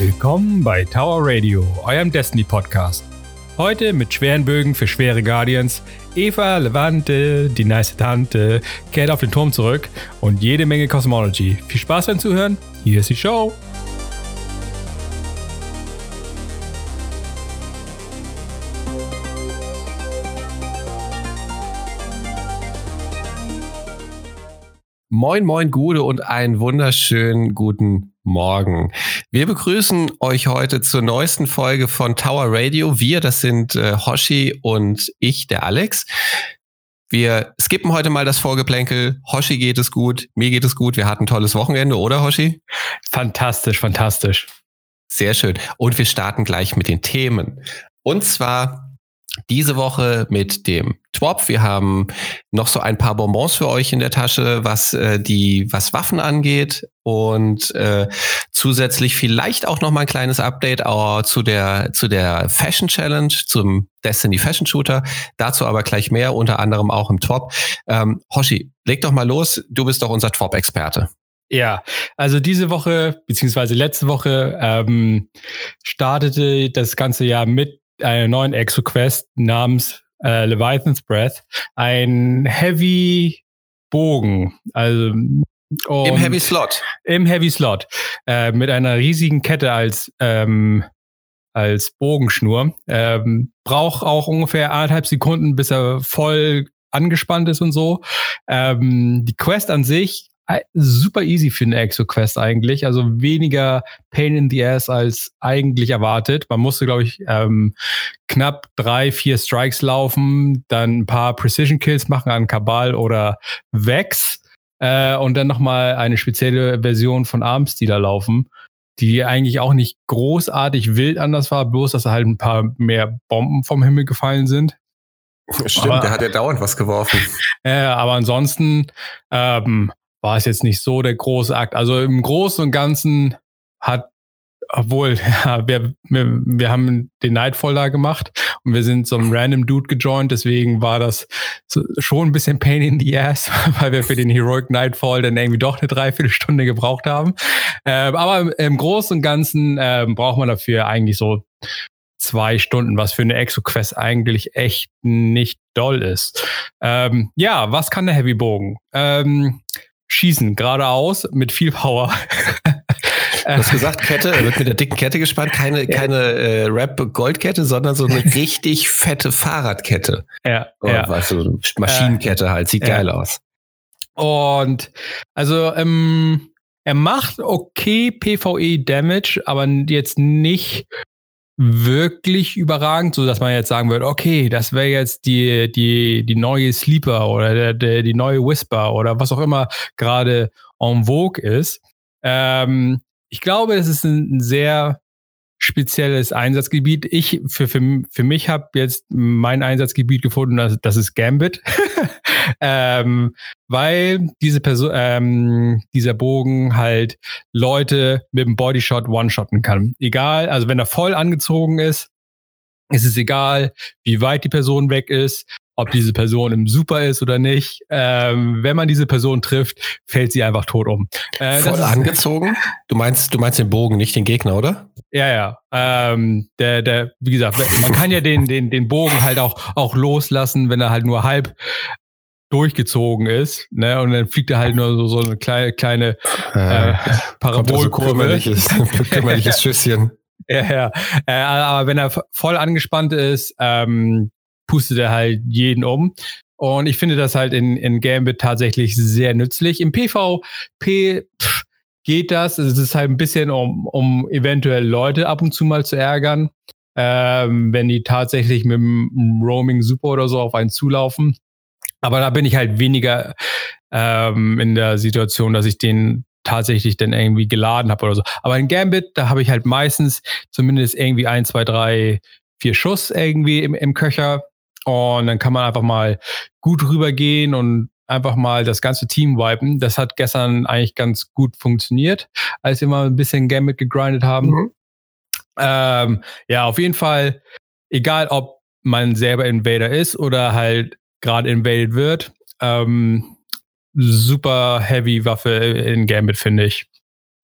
Willkommen bei Tower Radio, eurem Destiny Podcast. Heute mit schweren Bögen für schwere Guardians, Eva, Levante, die nice Tante, kehrt auf den Turm zurück und jede Menge Cosmology. Viel Spaß beim Zuhören, hier ist die Show. Moin, moin, Gude und einen wunderschönen guten Morgen. Wir begrüßen euch heute zur neuesten Folge von Tower Radio. Wir, das sind äh, Hoshi und ich, der Alex. Wir skippen heute mal das Vorgeplänkel. Hoshi geht es gut, mir geht es gut. Wir hatten ein tolles Wochenende, oder Hoshi? Fantastisch, fantastisch. Sehr schön. Und wir starten gleich mit den Themen. Und zwar diese Woche mit dem Twop. Wir haben noch so ein paar Bonbons für euch in der Tasche, was äh, die was Waffen angeht und äh, zusätzlich vielleicht auch noch mal ein kleines Update uh, zu der zu der Fashion Challenge zum Destiny Fashion Shooter. Dazu aber gleich mehr, unter anderem auch im Twop. Ähm, Hoshi, leg doch mal los. Du bist doch unser Twop-Experte. Ja, also diese Woche beziehungsweise letzte Woche ähm, startete das ganze Jahr mit einer neuen Exo-Quest namens äh, Leviathan's Breath ein Heavy Bogen, also im Heavy Slot. Im Heavy Slot. Äh, mit einer riesigen Kette als, ähm, als Bogenschnur. Ähm, braucht auch ungefähr anderthalb Sekunden, bis er voll angespannt ist und so. Ähm, die Quest an sich super easy für eine Exo-Quest eigentlich. Also weniger Pain in the Ass als eigentlich erwartet. Man musste, glaube ich, ähm, knapp drei, vier Strikes laufen, dann ein paar Precision-Kills machen an Kabal oder Vex äh, und dann nochmal eine spezielle Version von Armstealer laufen, die eigentlich auch nicht großartig wild anders war, bloß dass da halt ein paar mehr Bomben vom Himmel gefallen sind. Stimmt, aber, der hat ja dauernd was geworfen. Äh, aber ansonsten ähm, war es jetzt nicht so der große Akt. Also im Großen und Ganzen hat, obwohl, ja, wir, wir, wir haben den Nightfall da gemacht und wir sind so einem random Dude gejoint, deswegen war das so, schon ein bisschen Pain in the Ass, weil wir für den Heroic Nightfall dann irgendwie doch eine Dreiviertelstunde gebraucht haben. Äh, aber im Großen und Ganzen äh, braucht man dafür eigentlich so zwei Stunden, was für eine Exo-Quest eigentlich echt nicht doll ist. Ähm, ja, was kann der Heavy Bogen? Ähm, schießen, geradeaus, mit viel Power. Du hast gesagt, Kette, er wird mit der dicken Kette gespannt, keine, ja. keine äh, Rap-Goldkette, sondern so eine richtig fette Fahrradkette. Ja. Oder ja. Was, so Maschinenkette halt, sieht ja. geil aus. Und also ähm, er macht okay PvE-Damage, aber jetzt nicht wirklich überragend, so dass man jetzt sagen würde, okay, das wäre jetzt die, die, die neue Sleeper oder der, der, die neue Whisper oder was auch immer gerade en vogue ist. Ähm, ich glaube, es ist ein, sehr spezielles Einsatzgebiet. Ich für, für, für mich habe jetzt mein Einsatzgebiet gefunden, das, das ist Gambit. ähm, weil diese Person, ähm, dieser Bogen halt Leute mit dem Bodyshot one-shotten kann. Egal, also wenn er voll angezogen ist, ist es egal, wie weit die Person weg ist, ob diese Person im Super ist oder nicht. Ähm, wenn man diese Person trifft, fällt sie einfach tot um. Äh, Voll angezogen? Du meinst, du meinst den Bogen, nicht den Gegner, oder? Ja, ja. Ähm, der, der, wie gesagt, man kann ja den, den, den Bogen halt auch, auch loslassen, wenn er halt nur halb durchgezogen ist, ne? Und dann fliegt er halt nur so, so eine kleine, kleine äh, Parabolkurve. So kümmerliches, kümmerliches Schüsschen. Ja, ja. Äh, aber wenn er voll angespannt ist, ähm, pustet er halt jeden um. Und ich finde das halt in, in Gambit tatsächlich sehr nützlich. Im PvP pff, geht das. Es ist halt ein bisschen, um, um eventuell Leute ab und zu mal zu ärgern, ähm, wenn die tatsächlich mit dem Roaming Super oder so auf einen zulaufen. Aber da bin ich halt weniger ähm, in der Situation, dass ich den tatsächlich dann irgendwie geladen habe oder so. Aber in Gambit, da habe ich halt meistens zumindest irgendwie ein, zwei, drei, vier Schuss irgendwie im, im Köcher. Und dann kann man einfach mal gut rübergehen und einfach mal das ganze Team wipen. Das hat gestern eigentlich ganz gut funktioniert, als wir mal ein bisschen Gambit gegrindet haben. Mhm. Ähm, ja, auf jeden Fall, egal ob man selber Invader ist oder halt gerade invaded wird, ähm, super heavy Waffe in Gambit, finde ich.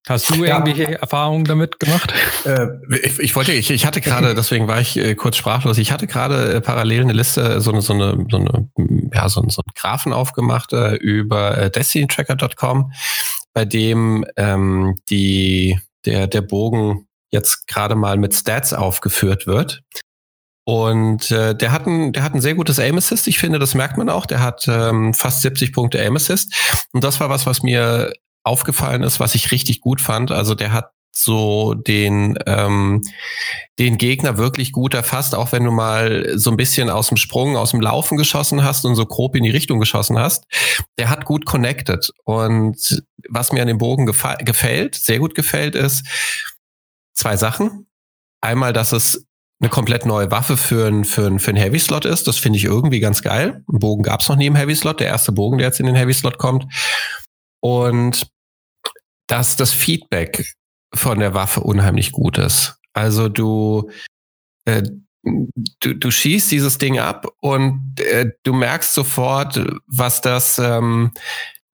Hast du irgendwelche ja. Erfahrungen damit gemacht? Äh, ich, ich, wollte, ich, ich hatte gerade, deswegen war ich äh, kurz sprachlos. Ich hatte gerade äh, parallel eine Liste, so eine, so eine, so eine, ja, so, so einen Graphen aufgemacht äh, über äh, DestinyTracker.com, bei dem ähm, die der der Bogen jetzt gerade mal mit Stats aufgeführt wird. Und äh, der hat ein, der hat ein sehr gutes Aim Assist. Ich finde, das merkt man auch. Der hat ähm, fast 70 Punkte Aim Assist. Und das war was, was mir aufgefallen ist, was ich richtig gut fand. Also der hat so den, ähm, den Gegner wirklich gut erfasst, auch wenn du mal so ein bisschen aus dem Sprung, aus dem Laufen geschossen hast und so grob in die Richtung geschossen hast. Der hat gut connected. Und was mir an dem Bogen gefällt, sehr gut gefällt, ist zwei Sachen. Einmal, dass es eine komplett neue Waffe für ein, für ein, für ein Heavy Slot ist. Das finde ich irgendwie ganz geil. Ein Bogen gab es noch nie im Heavy Slot. Der erste Bogen, der jetzt in den Heavy Slot kommt. Und dass das Feedback von der Waffe unheimlich gut ist. Also du, äh, du, du schießt dieses Ding ab und äh, du merkst sofort, was das, ähm,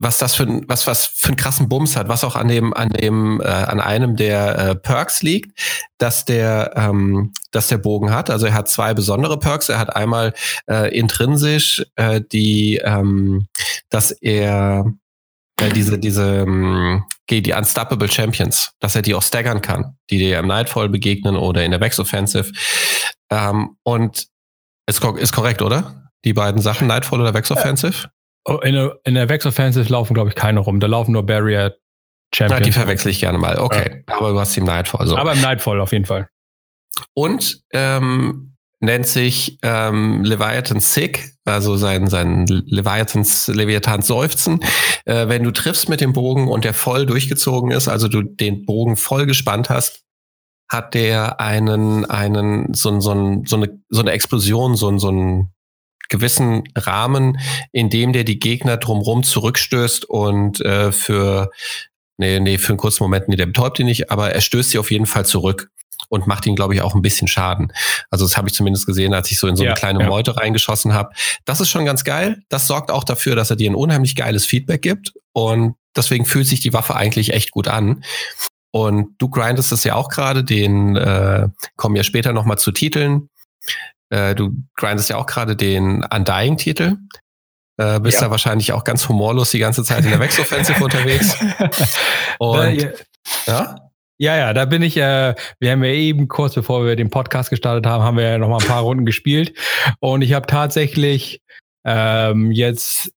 was das für ein, was, was für einen krassen Bums hat, was auch an dem, an dem, äh, an einem der äh, Perks liegt, dass der, ähm, dass der Bogen hat. Also er hat zwei besondere Perks. Er hat einmal äh, intrinsisch äh, die, ähm, dass er äh, diese, diese, ähm, die Unstoppable Champions, dass er die auch staggern kann, die dir im Nightfall begegnen oder in der Vex Offensive. Ähm, und ist, ist korrekt, oder? Die beiden Sachen, Nightfall oder Vex Offensive? Oh, in, der, in der Vex Offensive laufen, glaube ich, keine rum. Da laufen nur Barrier Champions. Na, die verwechsel ich gerne mal. Okay, ja. aber du hast im Nightfall. So. Aber im Nightfall auf jeden Fall. Und ähm, nennt sich ähm, Leviathan Sick, also sein, sein Leviathans, Leviathans Seufzen. Äh, wenn du triffst mit dem Bogen und der voll durchgezogen ist, also du den Bogen voll gespannt hast, hat der einen, einen, so, so, so, eine, so eine Explosion, so, so einen gewissen Rahmen, in dem der die Gegner drumrum zurückstößt und äh, für, nee, nee, für einen kurzen Moment, nee, der betäubt ihn nicht, aber er stößt sie auf jeden Fall zurück und macht ihn, glaube ich, auch ein bisschen Schaden. Also das habe ich zumindest gesehen, als ich so in so eine ja, kleine ja. Meute reingeschossen habe. Das ist schon ganz geil. Das sorgt auch dafür, dass er dir ein unheimlich geiles Feedback gibt. Und deswegen fühlt sich die Waffe eigentlich echt gut an. Und du grindest es ja auch gerade, den äh, kommen ja später nochmal zu Titeln. Äh, du grindest ja auch gerade den Undying-Titel. Äh, bist ja. da wahrscheinlich auch ganz humorlos die ganze Zeit in der Vex-Offensive unterwegs. Und ja? Ja, ja, da bin ich, äh, wir haben ja eben kurz bevor wir den Podcast gestartet haben, haben wir ja noch mal ein paar Runden gespielt. Und ich habe tatsächlich ähm, jetzt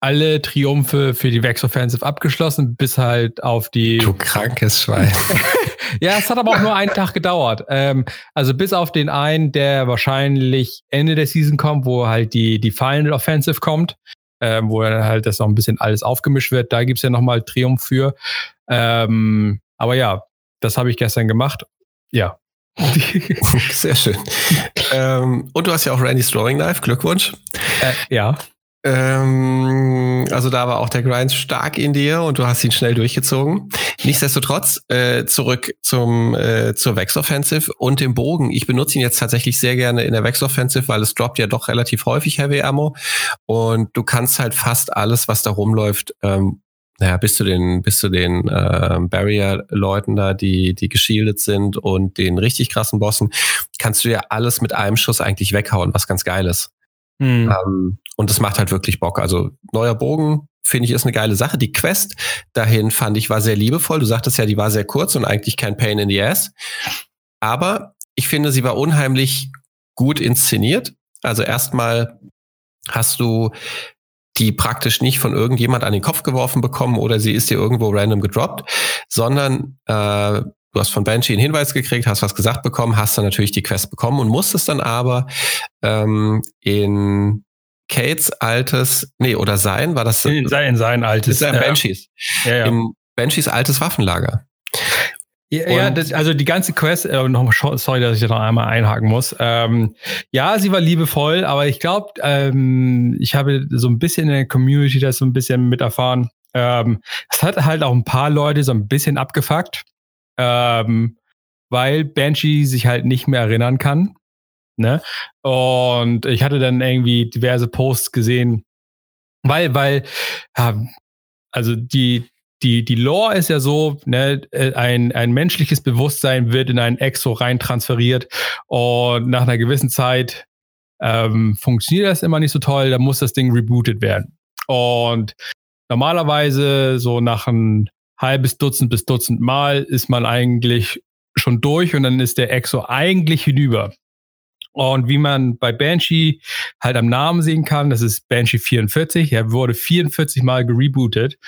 alle Triumphe für die Vex Offensive abgeschlossen, bis halt auf die. Du krankes Schwein. ja, es hat aber auch nur einen Tag gedauert. Ähm, also bis auf den einen, der wahrscheinlich Ende der Season kommt, wo halt die, die Final Offensive kommt, ähm, wo dann halt das noch ein bisschen alles aufgemischt wird. Da gibt's ja nochmal Triumph für. Ähm, aber ja, das habe ich gestern gemacht. Ja. Sehr schön. ähm, und du hast ja auch Randy's Drawing Knife. Glückwunsch. Äh, ja. Ähm, also da war auch der Grind stark in dir und du hast ihn schnell durchgezogen. Nichtsdestotrotz äh, zurück zum äh, zur Vex Offensive und dem Bogen. Ich benutze ihn jetzt tatsächlich sehr gerne in der Vex Offensive, weil es droppt ja doch relativ häufig Heavy Ammo und du kannst halt fast alles, was da rumläuft, ähm, naja, bis zu den, bis zu den äh, Barrier-Leuten da, die, die geschildet sind und den richtig krassen Bossen, kannst du ja alles mit einem Schuss eigentlich weghauen, was ganz geil ist. Hm. Ähm, und das macht halt wirklich Bock. Also neuer Bogen, finde ich, ist eine geile Sache. Die Quest dahin fand ich war sehr liebevoll. Du sagtest ja, die war sehr kurz und eigentlich kein Pain in the Ass. Aber ich finde, sie war unheimlich gut inszeniert. Also erstmal hast du die praktisch nicht von irgendjemand an den Kopf geworfen bekommen oder sie ist dir irgendwo random gedroppt, sondern äh, du hast von Banshee einen Hinweis gekriegt, hast was gesagt bekommen, hast dann natürlich die Quest bekommen und musstest dann aber ähm, in Kates altes, nee, oder sein, war das? In sein, sein altes. Sein Banshees. Ja, ja. In Banshees altes Waffenlager. Ja, ja das, also die ganze Quest, äh, noch, sorry, dass ich da noch einmal einhaken muss. Ähm, ja, sie war liebevoll, aber ich glaube, ähm, ich habe so ein bisschen in der Community das so ein bisschen mit erfahren. Ähm, es hat halt auch ein paar Leute so ein bisschen abgefuckt, ähm, weil Banshee sich halt nicht mehr erinnern kann. Ne? Und ich hatte dann irgendwie diverse Posts gesehen, weil, weil, ja, also die, die, die Lore ist ja so, ne, äh, ein, ein menschliches Bewusstsein wird in ein Exo rein transferiert und nach einer gewissen Zeit ähm, funktioniert das immer nicht so toll, da muss das Ding rebootet werden. Und normalerweise so nach ein halbes Dutzend bis Dutzend Mal ist man eigentlich schon durch und dann ist der Exo eigentlich hinüber. Und wie man bei Banshee halt am Namen sehen kann, das ist Banshee 44. Er wurde 44 Mal gerebootet.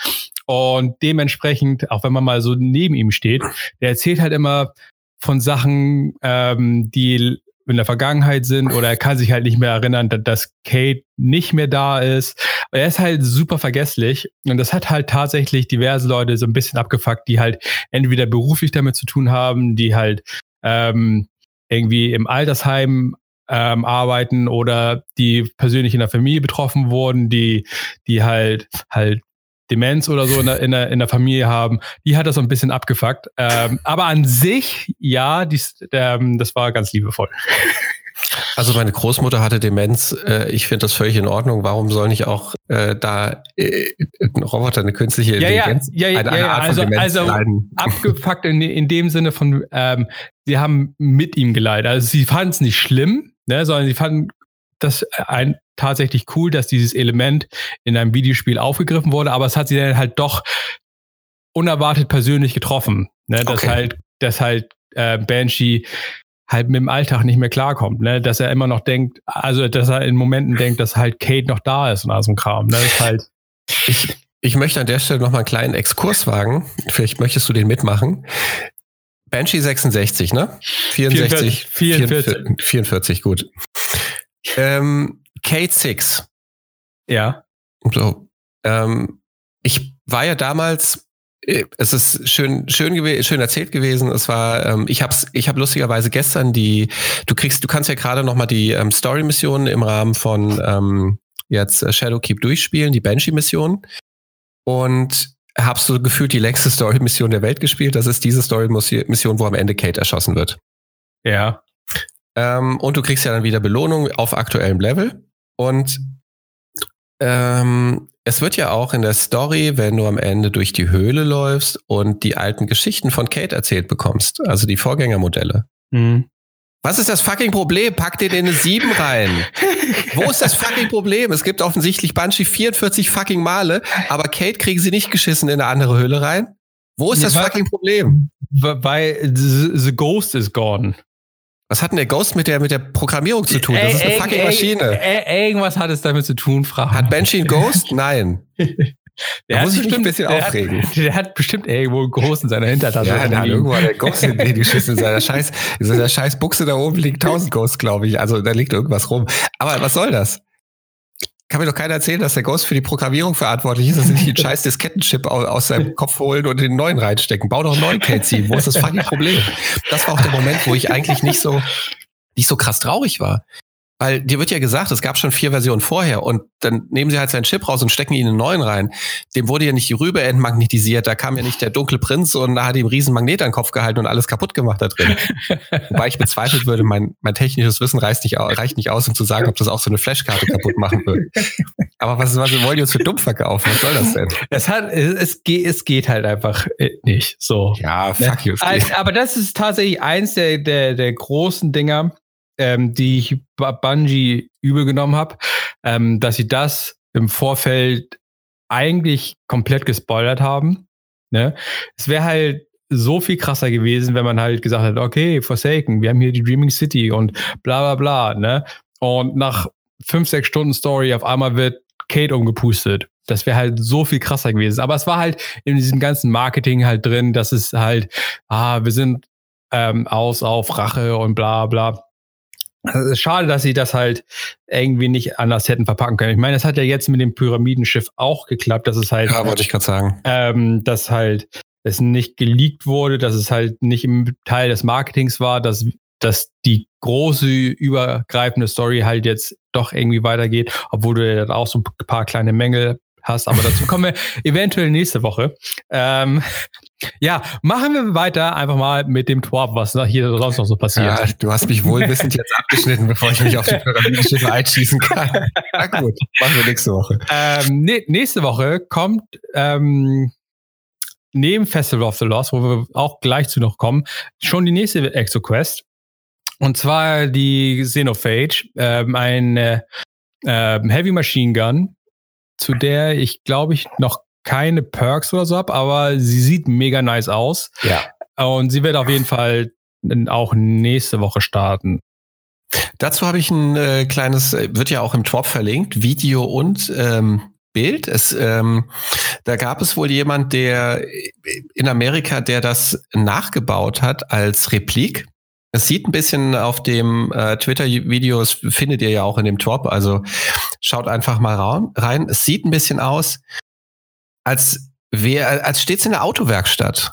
Und dementsprechend, auch wenn man mal so neben ihm steht, der erzählt halt immer von Sachen, ähm, die in der Vergangenheit sind oder er kann sich halt nicht mehr erinnern, dass Kate nicht mehr da ist. Er ist halt super vergesslich und das hat halt tatsächlich diverse Leute so ein bisschen abgefuckt, die halt entweder beruflich damit zu tun haben, die halt ähm, irgendwie im Altersheim ähm, arbeiten oder die persönlich in der Familie betroffen wurden, die, die halt halt Demenz oder so in der, in der, in der Familie haben, die hat das so ein bisschen abgefuckt. Ähm, aber an sich, ja, dies, ähm, das war ganz liebevoll. Also meine Großmutter hatte Demenz. Äh, ich finde das völlig in Ordnung. Warum soll nicht auch äh, da äh, ein Roboter, eine künstliche Intelligenz, ja, ja, ja, eine, Art also, von Demenz also leiden? abgefuckt in, in dem Sinne von, ähm, sie haben mit ihm geleitet. Also sie fanden es nicht schlimm, ne, sondern sie fanden das ein, tatsächlich cool, dass dieses Element in einem Videospiel aufgegriffen wurde, aber es hat sie dann halt doch unerwartet persönlich getroffen. Ne? Dass okay. halt, dass halt äh, Banshee halt mit dem Alltag nicht mehr klarkommt, ne? Dass er immer noch denkt, also dass er in Momenten denkt, dass halt Kate noch da ist und all so ein Kram. Ne? Das ist halt. Ich, ich möchte an der Stelle noch mal einen kleinen Exkurs wagen. Vielleicht möchtest du den mitmachen. Banshee 66, ne? 64, 44, 44, 44 gut. Ähm, Kate Six. Ja. So. Ähm, ich war ja damals äh, es ist schön, schön schön erzählt gewesen. Es war, ähm, ich hab's, ich habe lustigerweise gestern die, du kriegst, du kannst ja gerade noch mal die ähm, Story-Missionen im Rahmen von ähm, jetzt äh, Shadowkeep durchspielen, die Banshee-Mission. Und hab's so gefühlt die längste Story-Mission der Welt gespielt. Das ist diese Story-Mission, wo am Ende Kate erschossen wird. Ja. Ähm, und du kriegst ja dann wieder Belohnung auf aktuellem Level. Und ähm, es wird ja auch in der Story, wenn du am Ende durch die Höhle läufst und die alten Geschichten von Kate erzählt bekommst, also die Vorgängermodelle. Mhm. Was ist das fucking Problem? Pack den in eine 7 rein. Wo ist das fucking Problem? Es gibt offensichtlich Banshee 44 fucking Male, aber Kate kriegen sie nicht geschissen in eine andere Höhle rein. Wo ist das fucking Problem? Weil the, the Ghost is gone. Was hat denn der Ghost mit der, mit der Programmierung zu tun? Das ist eine fucking Maschine. Irgendwas hat es damit zu tun, Frau. Hat Banshee einen Ghost? Nein. Der da muss ich mich ein bisschen der aufregen. Hat, der hat bestimmt irgendwo einen Ghost in seiner Hintertasche. Ja, der hat irgendwo der Ghost in die geschissen. In seiner scheiß, in seiner scheiß Buchse da oben liegt tausend Ghosts, glaube ich. Also da liegt irgendwas rum. Aber was soll das? Kann mir doch keiner erzählen, dass der Ghost für die Programmierung verantwortlich ist, dass sie nicht den scheiß Diskettenchip aus, aus seinem Kopf holen und den neuen reinstecken. Bau doch einen neuen Casey. Wo ist das fucking Problem? Das war auch der Moment, wo ich eigentlich nicht so, nicht so krass traurig war. Weil dir wird ja gesagt, es gab schon vier Versionen vorher und dann nehmen sie halt seinen Chip raus und stecken ihn in einen neuen rein. Dem wurde ja nicht die Rübe entmagnetisiert, da kam ja nicht der dunkle Prinz und da hat ihm riesen Magnet an den Kopf gehalten und alles kaputt gemacht da drin. Wobei ich bezweifelt würde, mein, mein technisches Wissen reicht nicht, reicht nicht aus, um zu sagen, ob das auch so eine Flashkarte kaputt machen würde. Aber was, was wollen die uns für dumm verkaufen? Was soll das denn? Es, hat, es, geht, es geht halt einfach äh, nicht. So. Ja, fuck you. Aber das ist tatsächlich eins der, der, der großen Dinger, ähm, die ich Bungie übel genommen habe, ähm, dass sie das im Vorfeld eigentlich komplett gespoilert haben. Ne? Es wäre halt so viel krasser gewesen, wenn man halt gesagt hat, okay, Forsaken, wir haben hier die Dreaming City und bla bla bla, ne? Und nach fünf, sechs Stunden Story auf einmal wird Kate umgepustet. Das wäre halt so viel krasser gewesen. Aber es war halt in diesem ganzen Marketing halt drin, dass es halt, ah, wir sind ähm, aus auf Rache und bla bla. Also schade, dass sie das halt irgendwie nicht anders hätten verpacken können. Ich meine, es hat ja jetzt mit dem Pyramidenschiff auch geklappt, dass es halt. Ja, wollte ich gerade sagen. Ähm, dass halt es nicht geleakt wurde, dass es halt nicht im Teil des Marketings war, dass, dass die große übergreifende Story halt jetzt doch irgendwie weitergeht, obwohl du ja dann auch so ein paar kleine Mängel hast, aber dazu kommen wir eventuell nächste Woche. Ähm, ja, machen wir weiter einfach mal mit dem Twab, was hier sonst noch so passiert. Ja, du hast mich wohlwissend jetzt abgeschnitten, bevor ich mich auf die Pyramidenschiffe einschießen kann. Na gut, machen wir nächste Woche. Ähm, nee, nächste Woche kommt ähm, neben Festival of the Lost, wo wir auch gleich zu noch kommen, schon die nächste ExoQuest. Und zwar die Xenophage, ähm, ein äh, Heavy Machine Gun, zu der ich glaube ich noch keine Perks oder so habe, aber sie sieht mega nice aus. Ja. Und sie wird auf jeden Fall auch nächste Woche starten. Dazu habe ich ein äh, kleines, äh, wird ja auch im Twop verlinkt, Video und ähm, Bild. Es, ähm, da gab es wohl jemand, der in Amerika, der das nachgebaut hat als Replik. Es sieht ein bisschen auf dem äh, Twitter-Video, das findet ihr ja auch in dem Twop, also schaut einfach mal rein. Es sieht ein bisschen aus, als wäre, als steht's in der Autowerkstatt.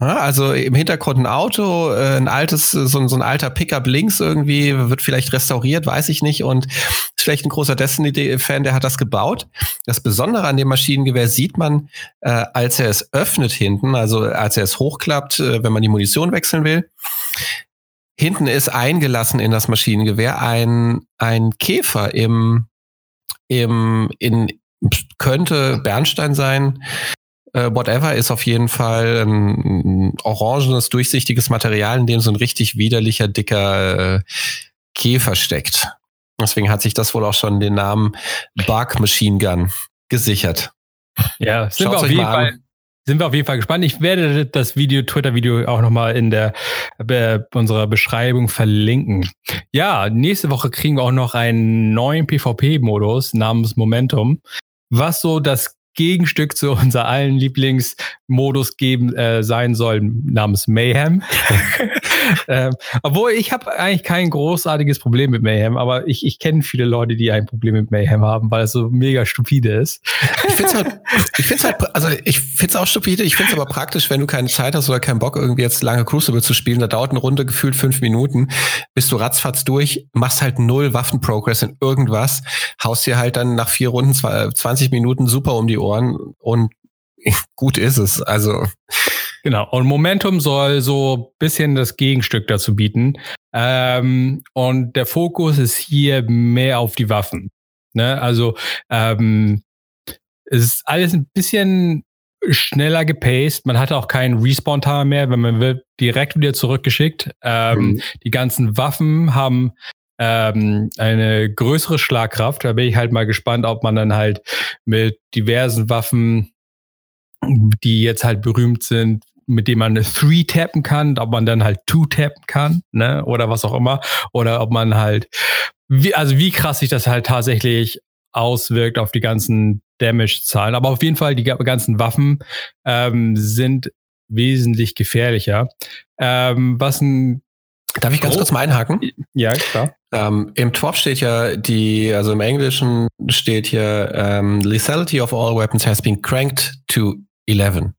Ja, also im Hintergrund ein Auto, äh, ein altes, so, so ein alter Pickup links irgendwie, wird vielleicht restauriert, weiß ich nicht. Und ist vielleicht ein großer Destiny-Fan, der hat das gebaut. Das Besondere an dem Maschinengewehr sieht man, äh, als er es öffnet hinten, also als er es hochklappt, äh, wenn man die Munition wechseln will. Hinten ist eingelassen in das Maschinengewehr ein, ein Käfer im, im, in, könnte Bernstein sein, äh, whatever ist auf jeden Fall ein, ein orangenes, durchsichtiges Material, in dem so ein richtig widerlicher, dicker äh, Käfer steckt. Deswegen hat sich das wohl auch schon den Namen Bug Machine Gun gesichert. Ja, sind wir, auf jeden Fall, sind wir auf jeden Fall gespannt. Ich werde das Video, Twitter-Video auch nochmal in der äh, unserer Beschreibung verlinken. Ja, nächste Woche kriegen wir auch noch einen neuen PvP-Modus namens Momentum, was so das Gegenstück zu unser allen Lieblingsmodus geben äh, sein soll, namens Mayhem. ähm, obwohl ich habe eigentlich kein großartiges Problem mit Mayhem, aber ich, ich kenne viele Leute, die ein Problem mit Mayhem haben, weil es so mega stupide ist. Ich finde es halt, ich find's halt, also ich finde es auch stupide, ich finde es aber praktisch, wenn du keine Zeit hast oder keinen Bock, irgendwie jetzt lange Crucible zu spielen, da dauert eine Runde gefühlt fünf Minuten, bist du ratzfatz durch, machst halt null Waffenprogress in irgendwas, haust dir halt dann nach vier Runden 20 Minuten super um die Ohren und gut ist es. Also. Genau. Und Momentum soll so bisschen das Gegenstück dazu bieten. Ähm, und der Fokus ist hier mehr auf die Waffen. Ne? Also ähm, es ist alles ein bisschen schneller gepaced. Man hat auch keinen Respawn-Timer mehr, wenn man wird direkt wieder zurückgeschickt. Ähm, mhm. Die ganzen Waffen haben ähm, eine größere Schlagkraft. Da bin ich halt mal gespannt, ob man dann halt mit diversen Waffen, die jetzt halt berühmt sind, mit dem man Three tappen kann, ob man dann halt Two tappen kann, ne, oder was auch immer, oder ob man halt, wie, also wie krass sich das halt tatsächlich auswirkt auf die ganzen Damage-Zahlen. Aber auf jeden Fall, die ganzen Waffen ähm, sind wesentlich gefährlicher. Ähm, was ein Darf ich ganz oh. kurz mal einhaken? Ja, klar. Ähm, Im TWAP steht ja die, also im Englischen steht hier, ähm, Lethality of all weapons has been cranked to 11.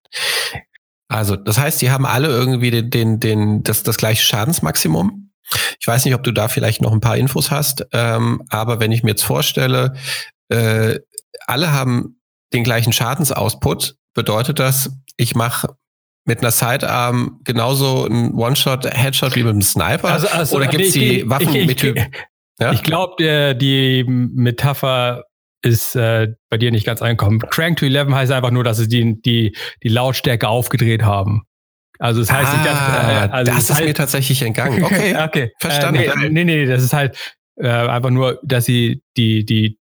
Also, das heißt, die haben alle irgendwie den, den, den, das, das gleiche Schadensmaximum. Ich weiß nicht, ob du da vielleicht noch ein paar Infos hast, ähm, aber wenn ich mir jetzt vorstelle, äh, alle haben den gleichen Schadensoutput, bedeutet das, ich mache mit einer Sidearm genauso ein One-Shot, Headshot wie mit einem Sniper? Also, also, Oder gibt es die Waffen ich, ich, mit ja? Ich glaube, die Metapher ist äh, bei dir nicht ganz einkommen. Crank to 11 heißt einfach nur, dass sie die, die, die Lautstärke aufgedreht haben. Also das heißt ah, nicht, dass, äh, also das, ist heißt, mir tatsächlich entgangen. Okay, okay. verstanden. Äh, nee, nee, nee, das ist halt äh, einfach nur, dass sie die, die,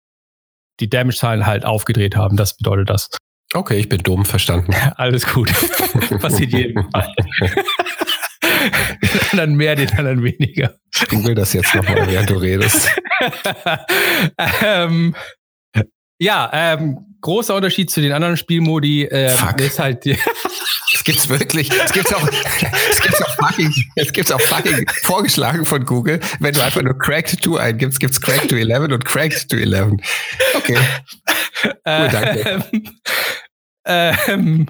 die Damage-Zahlen halt aufgedreht haben. Das bedeutet das. Okay, ich bin dumm, verstanden. Alles gut. Passiert jedem Fall. dann mehr, den anderen weniger. Ich will das jetzt nochmal, während du redest. ähm, ja, ähm, großer Unterschied zu den anderen Spielmodi äh, ist halt Es gibt's wirklich. Es gibt's auch, es gibt's auch fucking, es gibt's auch fucking vorgeschlagen von Google. Wenn du einfach nur Cracked 2 eingibst, gibt's Cracked to 11 und Cracked to 11. Okay. Cool, danke. Ähm, ähm,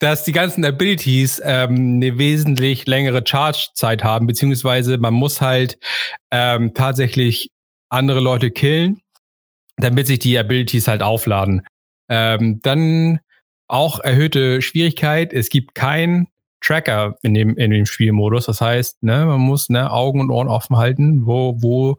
dass die ganzen Abilities ähm, eine wesentlich längere Charge-Zeit haben, beziehungsweise man muss halt ähm, tatsächlich andere Leute killen, damit sich die Abilities halt aufladen. Ähm, dann auch erhöhte Schwierigkeit. Es gibt keinen Tracker in dem, in dem Spielmodus. Das heißt, ne, man muss ne, Augen und Ohren offen halten, wo, wo,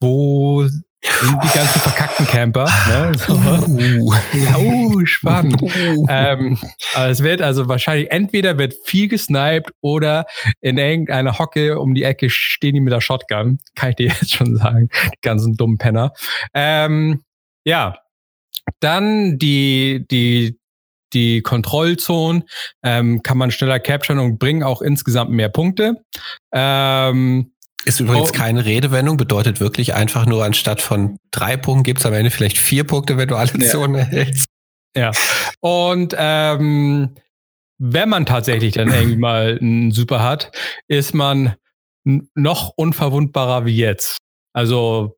wo die ganzen verkackten Camper. Ne? So. Uh. Uh, spannend. Uh. Ähm, es wird also wahrscheinlich entweder wird viel gesniped oder in irgendeiner Hocke um die Ecke stehen die mit der Shotgun. Kann ich dir jetzt schon sagen. Die ganzen dummen Penner. Ähm, ja. Dann die, die, die Kontrollzonen ähm, kann man schneller capturen und bringen auch insgesamt mehr Punkte. Ähm, ist übrigens oh. keine Redewendung, bedeutet wirklich einfach nur anstatt von drei Punkten gibt es am Ende vielleicht vier Punkte, wenn du alle ja. Zonen erhältst. Ja. Und ähm, wenn man tatsächlich dann irgendwie mal einen Super hat, ist man noch unverwundbarer wie jetzt. Also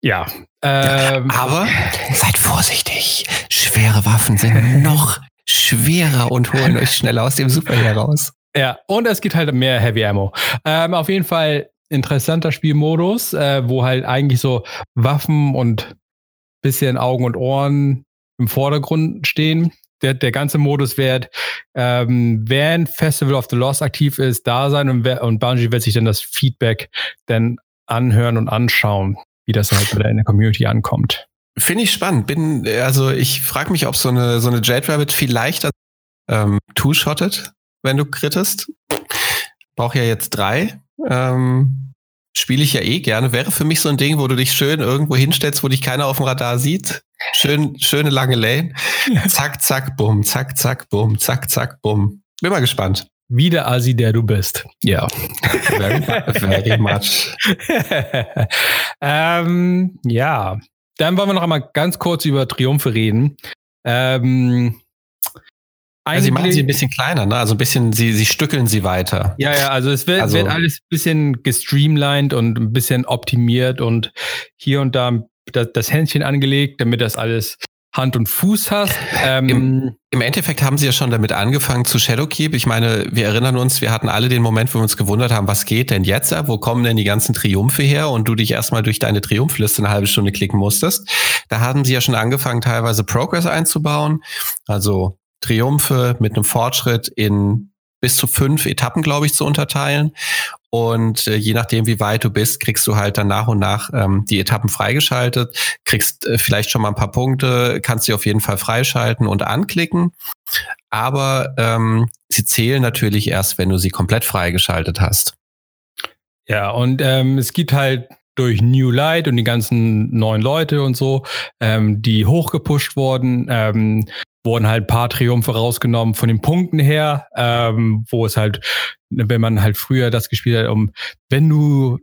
ja. Ähm, Aber seid vorsichtig. Schwere Waffen sind noch schwerer und holen euch schneller aus dem Super heraus. Ja, und es gibt halt mehr Heavy Ammo. Ähm, auf jeden Fall interessanter Spielmodus, äh, wo halt eigentlich so Waffen und bisschen Augen und Ohren im Vordergrund stehen. Der, der ganze Modus wird, ähm, während Festival of the Lost aktiv ist, da sein und, und Bungie wird sich dann das Feedback dann anhören und anschauen, wie das halt in der Community ankommt. Finde ich spannend. Bin, also ich frage mich, ob so eine, so eine Jade Rabbit vielleicht ähm, two-shottet wenn du krittest. Brauche ja jetzt drei. Ähm, Spiele ich ja eh gerne. Wäre für mich so ein Ding, wo du dich schön irgendwo hinstellst, wo dich keiner auf dem Radar sieht. Schön, schöne lange Lane. Zack, zack, bumm, zack, zack, bumm, zack, zack, bumm. Bin mal gespannt. Wie der Asi, der du bist. Ja. very, very much. ähm, ja. Dann wollen wir noch einmal ganz kurz über Triumphe reden. Ähm, also sie machen sie ein bisschen kleiner, ne? Also ein bisschen, sie, sie stückeln sie weiter. Ja, ja, also es wird, also, wird alles ein bisschen gestreamlined und ein bisschen optimiert und hier und da das, das Händchen angelegt, damit das alles Hand und Fuß hast. Ähm, Im, Im, Endeffekt haben sie ja schon damit angefangen zu Shadowkeep. Ich meine, wir erinnern uns, wir hatten alle den Moment, wo wir uns gewundert haben, was geht denn jetzt ab? Wo kommen denn die ganzen Triumphe her? Und du dich erstmal durch deine Triumphliste eine halbe Stunde klicken musstest. Da haben sie ja schon angefangen, teilweise Progress einzubauen. Also Triumphe mit einem Fortschritt in bis zu fünf Etappen, glaube ich, zu unterteilen. Und äh, je nachdem, wie weit du bist, kriegst du halt dann nach und nach ähm, die Etappen freigeschaltet, kriegst äh, vielleicht schon mal ein paar Punkte, kannst sie auf jeden Fall freischalten und anklicken. Aber ähm, sie zählen natürlich erst, wenn du sie komplett freigeschaltet hast. Ja, und ähm, es gibt halt durch New Light und die ganzen neuen Leute und so, ähm, die hochgepusht wurden, ähm, wurden halt ein paar Triumphe rausgenommen von den Punkten her, ähm, wo es halt, wenn man halt früher das gespielt hat, um, wenn du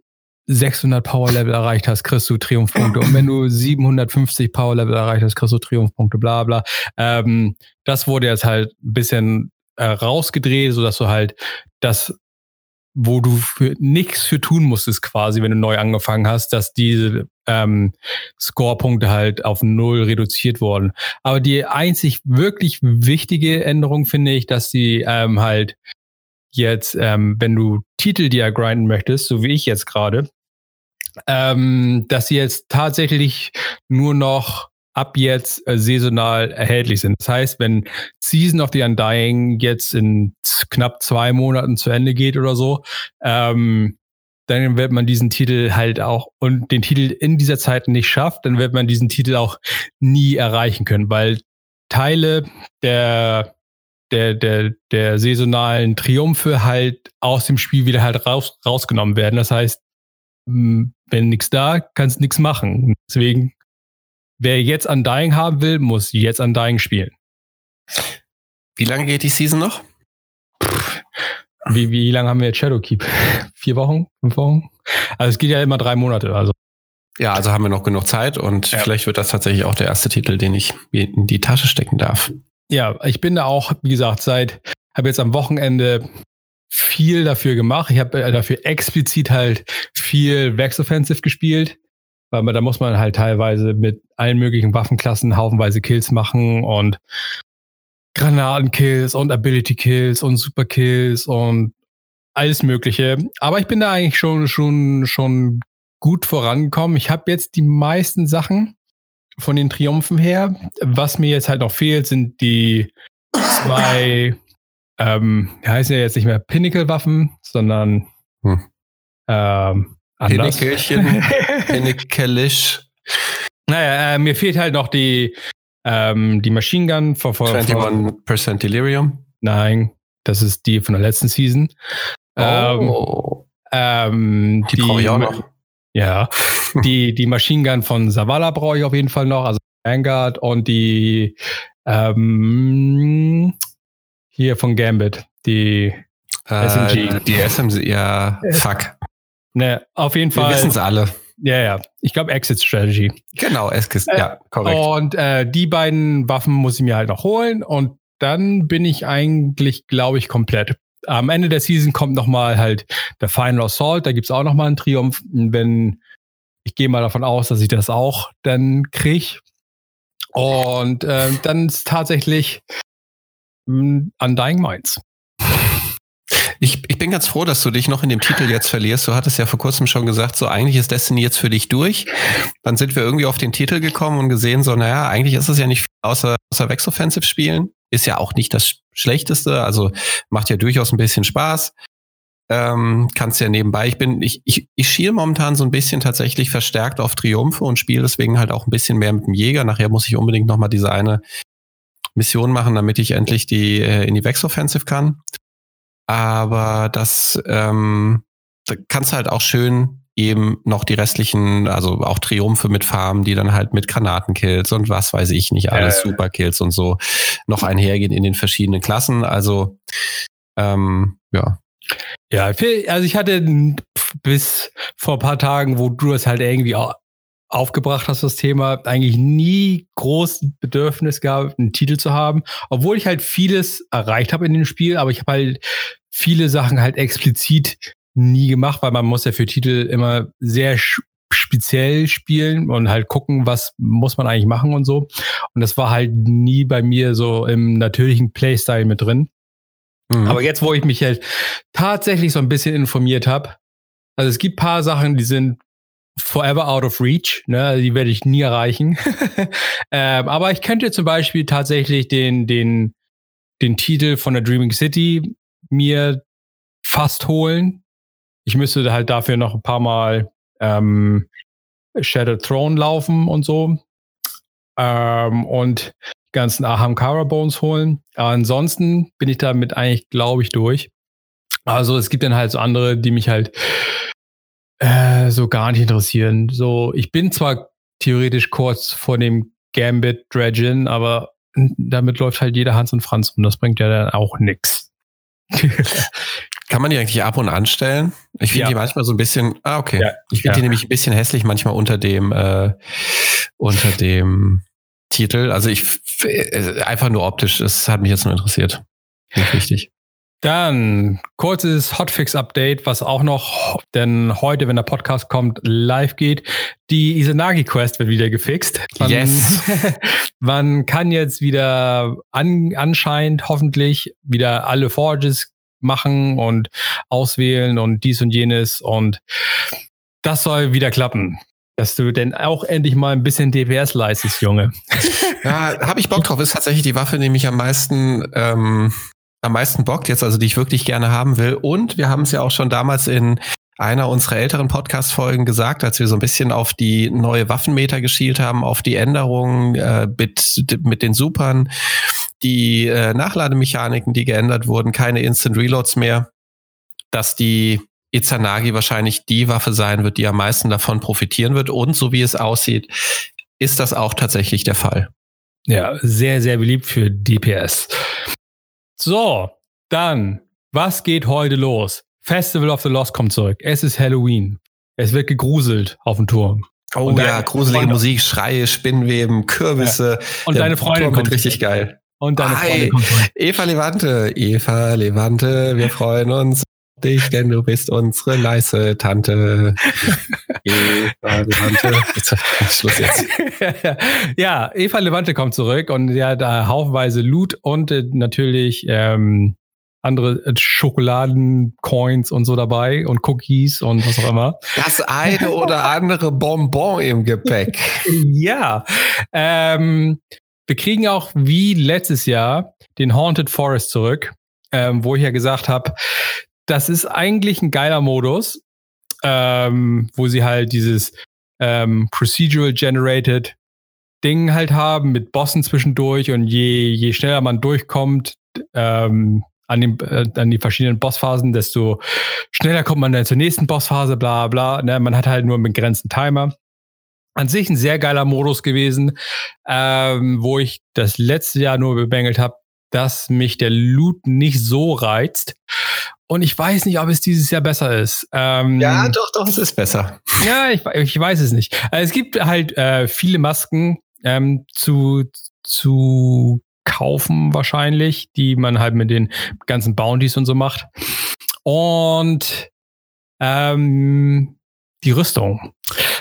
600 Power Level erreicht hast, kriegst du Triumphpunkte. Und wenn du 750 Power Level erreicht hast, kriegst du Triumphpunkte, bla bla. Ähm, das wurde jetzt halt ein bisschen äh, rausgedreht, so dass du halt das wo du für nichts für tun musstest quasi, wenn du neu angefangen hast, dass diese ähm, Scorepunkte halt auf null reduziert wurden. Aber die einzig wirklich wichtige Änderung finde ich, dass sie ähm, halt jetzt, ähm, wenn du Titel dir grinden möchtest, so wie ich jetzt gerade, ähm, dass sie jetzt tatsächlich nur noch ab jetzt äh, saisonal erhältlich sind. Das heißt, wenn Season of the Undying jetzt in knapp zwei Monaten zu Ende geht oder so, ähm, dann wird man diesen Titel halt auch und den Titel in dieser Zeit nicht schafft, dann wird man diesen Titel auch nie erreichen können, weil Teile der der, der, der saisonalen Triumphe halt aus dem Spiel wieder halt raus, rausgenommen werden. Das heißt, wenn nichts da, kannst nichts machen. Deswegen Wer jetzt Undying haben will, muss jetzt Undying spielen. Wie lange geht die Season noch? Wie, wie lange haben wir jetzt Shadowkeep? Vier Wochen? Fünf Wochen? Also es geht ja immer drei Monate. Also. Ja, also haben wir noch genug Zeit und ja. vielleicht wird das tatsächlich auch der erste Titel, den ich in die Tasche stecken darf. Ja, ich bin da auch, wie gesagt, seit, habe jetzt am Wochenende viel dafür gemacht. Ich habe dafür explizit halt viel Vex Offensive gespielt weil man, da muss man halt teilweise mit allen möglichen Waffenklassen haufenweise Kills machen und Granatenkills und Ability Kills und Super Kills und alles Mögliche. Aber ich bin da eigentlich schon, schon, schon gut vorangekommen. Ich habe jetzt die meisten Sachen von den Triumphen her. Was mir jetzt halt noch fehlt, sind die zwei, ähm, heißen ja jetzt nicht mehr Pinnacle-Waffen, sondern hm. ähm, anders. Pinnekelchen, Pinnekelisch. Naja, äh, mir fehlt halt noch die, ähm, die Machine Gun von, von, 21% Delirium. Nein, das ist die von der letzten Season. Oh. Ähm, die brauche ich auch noch. Ja, die, die Machine Gun von Zavala brauche ich auf jeden Fall noch, also Vanguard und die ähm, hier von Gambit, die Äh, SMG. Die SMG, ja, fuck. Ne, auf jeden Wir Fall. wissen es alle. Ja, ja. Ich glaube Exit Strategy. Genau, Eskis, Äh, ja, korrekt. Und äh, die beiden Waffen muss ich mir halt noch holen und dann bin ich eigentlich, glaube ich, komplett. Am Ende der Season kommt noch mal halt der Final Assault. Da gibt's auch noch mal einen Triumph. Wenn ich gehe mal davon aus, dass ich das auch dann krieg. Und äh, dann ist tatsächlich Undying Minds. Ich, ich bin ganz froh, dass du dich noch in dem Titel jetzt verlierst. Du hattest ja vor kurzem schon gesagt, so eigentlich ist Destiny jetzt für dich durch. Dann sind wir irgendwie auf den Titel gekommen und gesehen, so, naja, eigentlich ist es ja nicht viel außer, außer Vex Offensive spielen. Ist ja auch nicht das Schlechteste, also macht ja durchaus ein bisschen Spaß. Ähm, kannst ja nebenbei, ich bin, ich, ich, ich schiel momentan so ein bisschen tatsächlich verstärkt auf Triumphe und spiele deswegen halt auch ein bisschen mehr mit dem Jäger. Nachher muss ich unbedingt nochmal diese eine Mission machen, damit ich endlich die äh, in die Vex Offensive kann. Aber das ähm, da kannst du halt auch schön eben noch die restlichen, also auch Triumphe mit Farmen, die dann halt mit Granatenkills und was weiß ich nicht, alles Ja. Superkills und so noch einhergehen in den verschiedenen Klassen. Also ähm, ja. Ja, also ich hatte bis vor ein paar Tagen, wo du das halt irgendwie au- aufgebracht hast, das Thema, eigentlich nie groß Bedürfnis gehabt, einen Titel zu haben, obwohl ich halt vieles erreicht habe in dem Spiel, aber ich habe halt viele Sachen halt explizit nie gemacht, weil man muss ja für Titel immer sehr speziell spielen und halt gucken, was muss man eigentlich machen und so. Und das war halt nie bei mir so im natürlichen Playstyle mit drin. Mhm. Aber jetzt, wo ich mich halt tatsächlich so ein bisschen informiert habe, also es gibt paar Sachen, die sind forever out of reach, ne? die werde ich nie erreichen. ähm, aber ich könnte zum Beispiel tatsächlich den, den, den Titel von der Dreaming City mir fast holen. Ich müsste halt dafür noch ein paar Mal ähm, Shattered Throne laufen und so. Ähm, und ganzen Ahamkara Bones holen. Aber ansonsten bin ich damit eigentlich, glaube ich, durch. Also es gibt dann halt so andere, die mich halt äh, so gar nicht interessieren. So, ich bin zwar theoretisch kurz vor dem Gambit Dredgen, aber damit läuft halt jeder Hans und Franz und das bringt ja dann auch nix. Kann man die eigentlich ab und anstellen? Ich finde Ja. die manchmal so ein bisschen, ah, okay. Ja. Ich finde Ja. die nämlich ein bisschen hässlich manchmal unter dem, äh, unter dem Titel. Also ich, äh, einfach nur optisch, das hat mich jetzt nur interessiert. Nicht wichtig. Dann kurzes Hotfix-Update, was auch noch, denn heute, wenn der Podcast kommt, live geht. Die Isanagi-Quest wird wieder gefixt. Man, Yes. man kann jetzt wieder an, anscheinend hoffentlich wieder alle Forges machen und auswählen und dies und jenes und das soll wieder klappen. Dass du denn auch endlich mal ein bisschen DPS leistest, Junge. Ja, habe ich Bock drauf. Ist tatsächlich die Waffe, die mich am meisten, ähm, am meisten bockt jetzt, also die ich wirklich gerne haben will. Und wir haben es ja auch schon damals in einer unserer älteren Podcast-Folgen gesagt, als wir so ein bisschen auf die neue Waffenmeter geschielt haben, auf die Änderungen äh, mit, mit den Supern, die äh, Nachlademechaniken, die geändert wurden, keine Instant Reloads mehr, dass die Izanagi wahrscheinlich die Waffe sein wird, die am meisten davon profitieren wird. Und so wie es aussieht, ist das auch tatsächlich der Fall. Ja, sehr, sehr beliebt für DPS. So, dann, was geht heute los? Festival of the Lost kommt zurück. Es ist Halloween. Es wird gegruselt auf dem Turm. Oh Und ja, gruselige Freunde- Musik, Schreie, Spinnweben, Kürbisse. Und Der deine Freundin kommt wird richtig geil. Und deine Hi. Freundin kommt. Eva Levante, Eva Levante, wir freuen uns dich, denn du bist unsere nice Tante. Eva Levante. Jetzt, Schluss jetzt. ja, Eva Levante kommt zurück und sie hat da haufenweise Loot und äh, natürlich ähm, andere äh, Schokoladen-Coins und so dabei und Cookies und was auch immer. Das eine oder andere Bonbon im Gepäck. Ja. Ähm, wir kriegen auch wie letztes Jahr den Haunted Forest zurück, ähm, wo ich ja gesagt habe, das ist eigentlich ein geiler Modus. ähm, wo sie halt dieses ähm, Procedural Generated Ding halt haben mit Bossen zwischendurch und je, je schneller man durchkommt ähm, an, den, äh, an die verschiedenen Bossphasen, desto schneller kommt man dann zur nächsten Bossphase, bla bla. Ne? Man hat halt nur einen begrenzten Timer. An sich ein sehr geiler Modus gewesen, ähm, wo ich das letzte Jahr nur bemängelt habe, dass mich der Loot nicht so reizt. Und ich weiß nicht, ob es dieses Jahr besser ist. Ähm, ja, doch, doch, es ist besser. Ja, ich, ich weiß es nicht. Es gibt halt äh, viele Masken ähm, zu, zu kaufen wahrscheinlich, die man halt mit den ganzen Bounties und so macht. Und ähm, die Rüstung.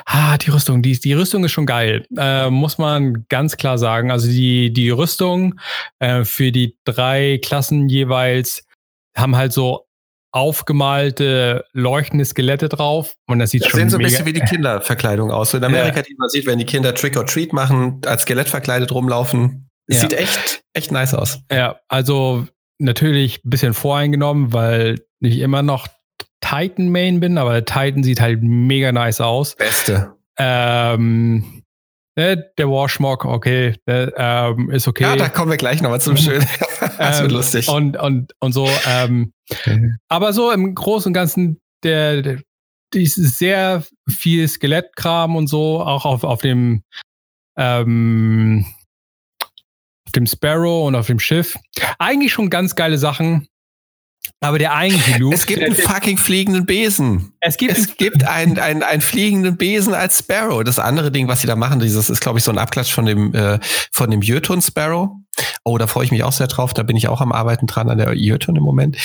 Ah, die Rüstung, die, die Rüstung ist schon geil, äh, muss man ganz klar sagen. Also die, die Rüstung äh, für die drei Klassen jeweils haben halt so aufgemalte leuchtende Skelette drauf und das sieht das schon sehen so ein bisschen wie die Kinderverkleidung aus. So in Amerika, ja. die man sieht, wenn die Kinder Trick or Treat machen, als Skelett verkleidet rumlaufen. Ja. sieht echt, echt nice aus. Ja, also natürlich ein bisschen voreingenommen, weil ich immer noch Titan Main bin, aber Titan sieht halt mega nice aus. Beste. Ähm, ne, der Warschmock, okay, der, ähm, ist okay. Ja, da kommen wir gleich nochmal zum Schönen. das wird ähm, lustig. Und, und, und so. Ähm, okay. Aber so im Großen und Ganzen, der, der ist sehr viel Skelettkram und so, auch auf, auf dem ähm, auf dem Sparrow und auf dem Schiff. Eigentlich schon ganz geile Sachen. Aber der eigentliche Loop. Es gibt einen fucking fliegenden Besen. Es gibt, es gibt einen, einen, einen fliegenden Besen als Sparrow. Das andere Ding, was sie da machen, dieses ist, glaube ich, so ein Abklatsch von dem, äh, von dem Jötun Sparrow. Oh, da freue ich mich auch sehr drauf. Da bin ich auch am Arbeiten dran an der Jötun im Moment.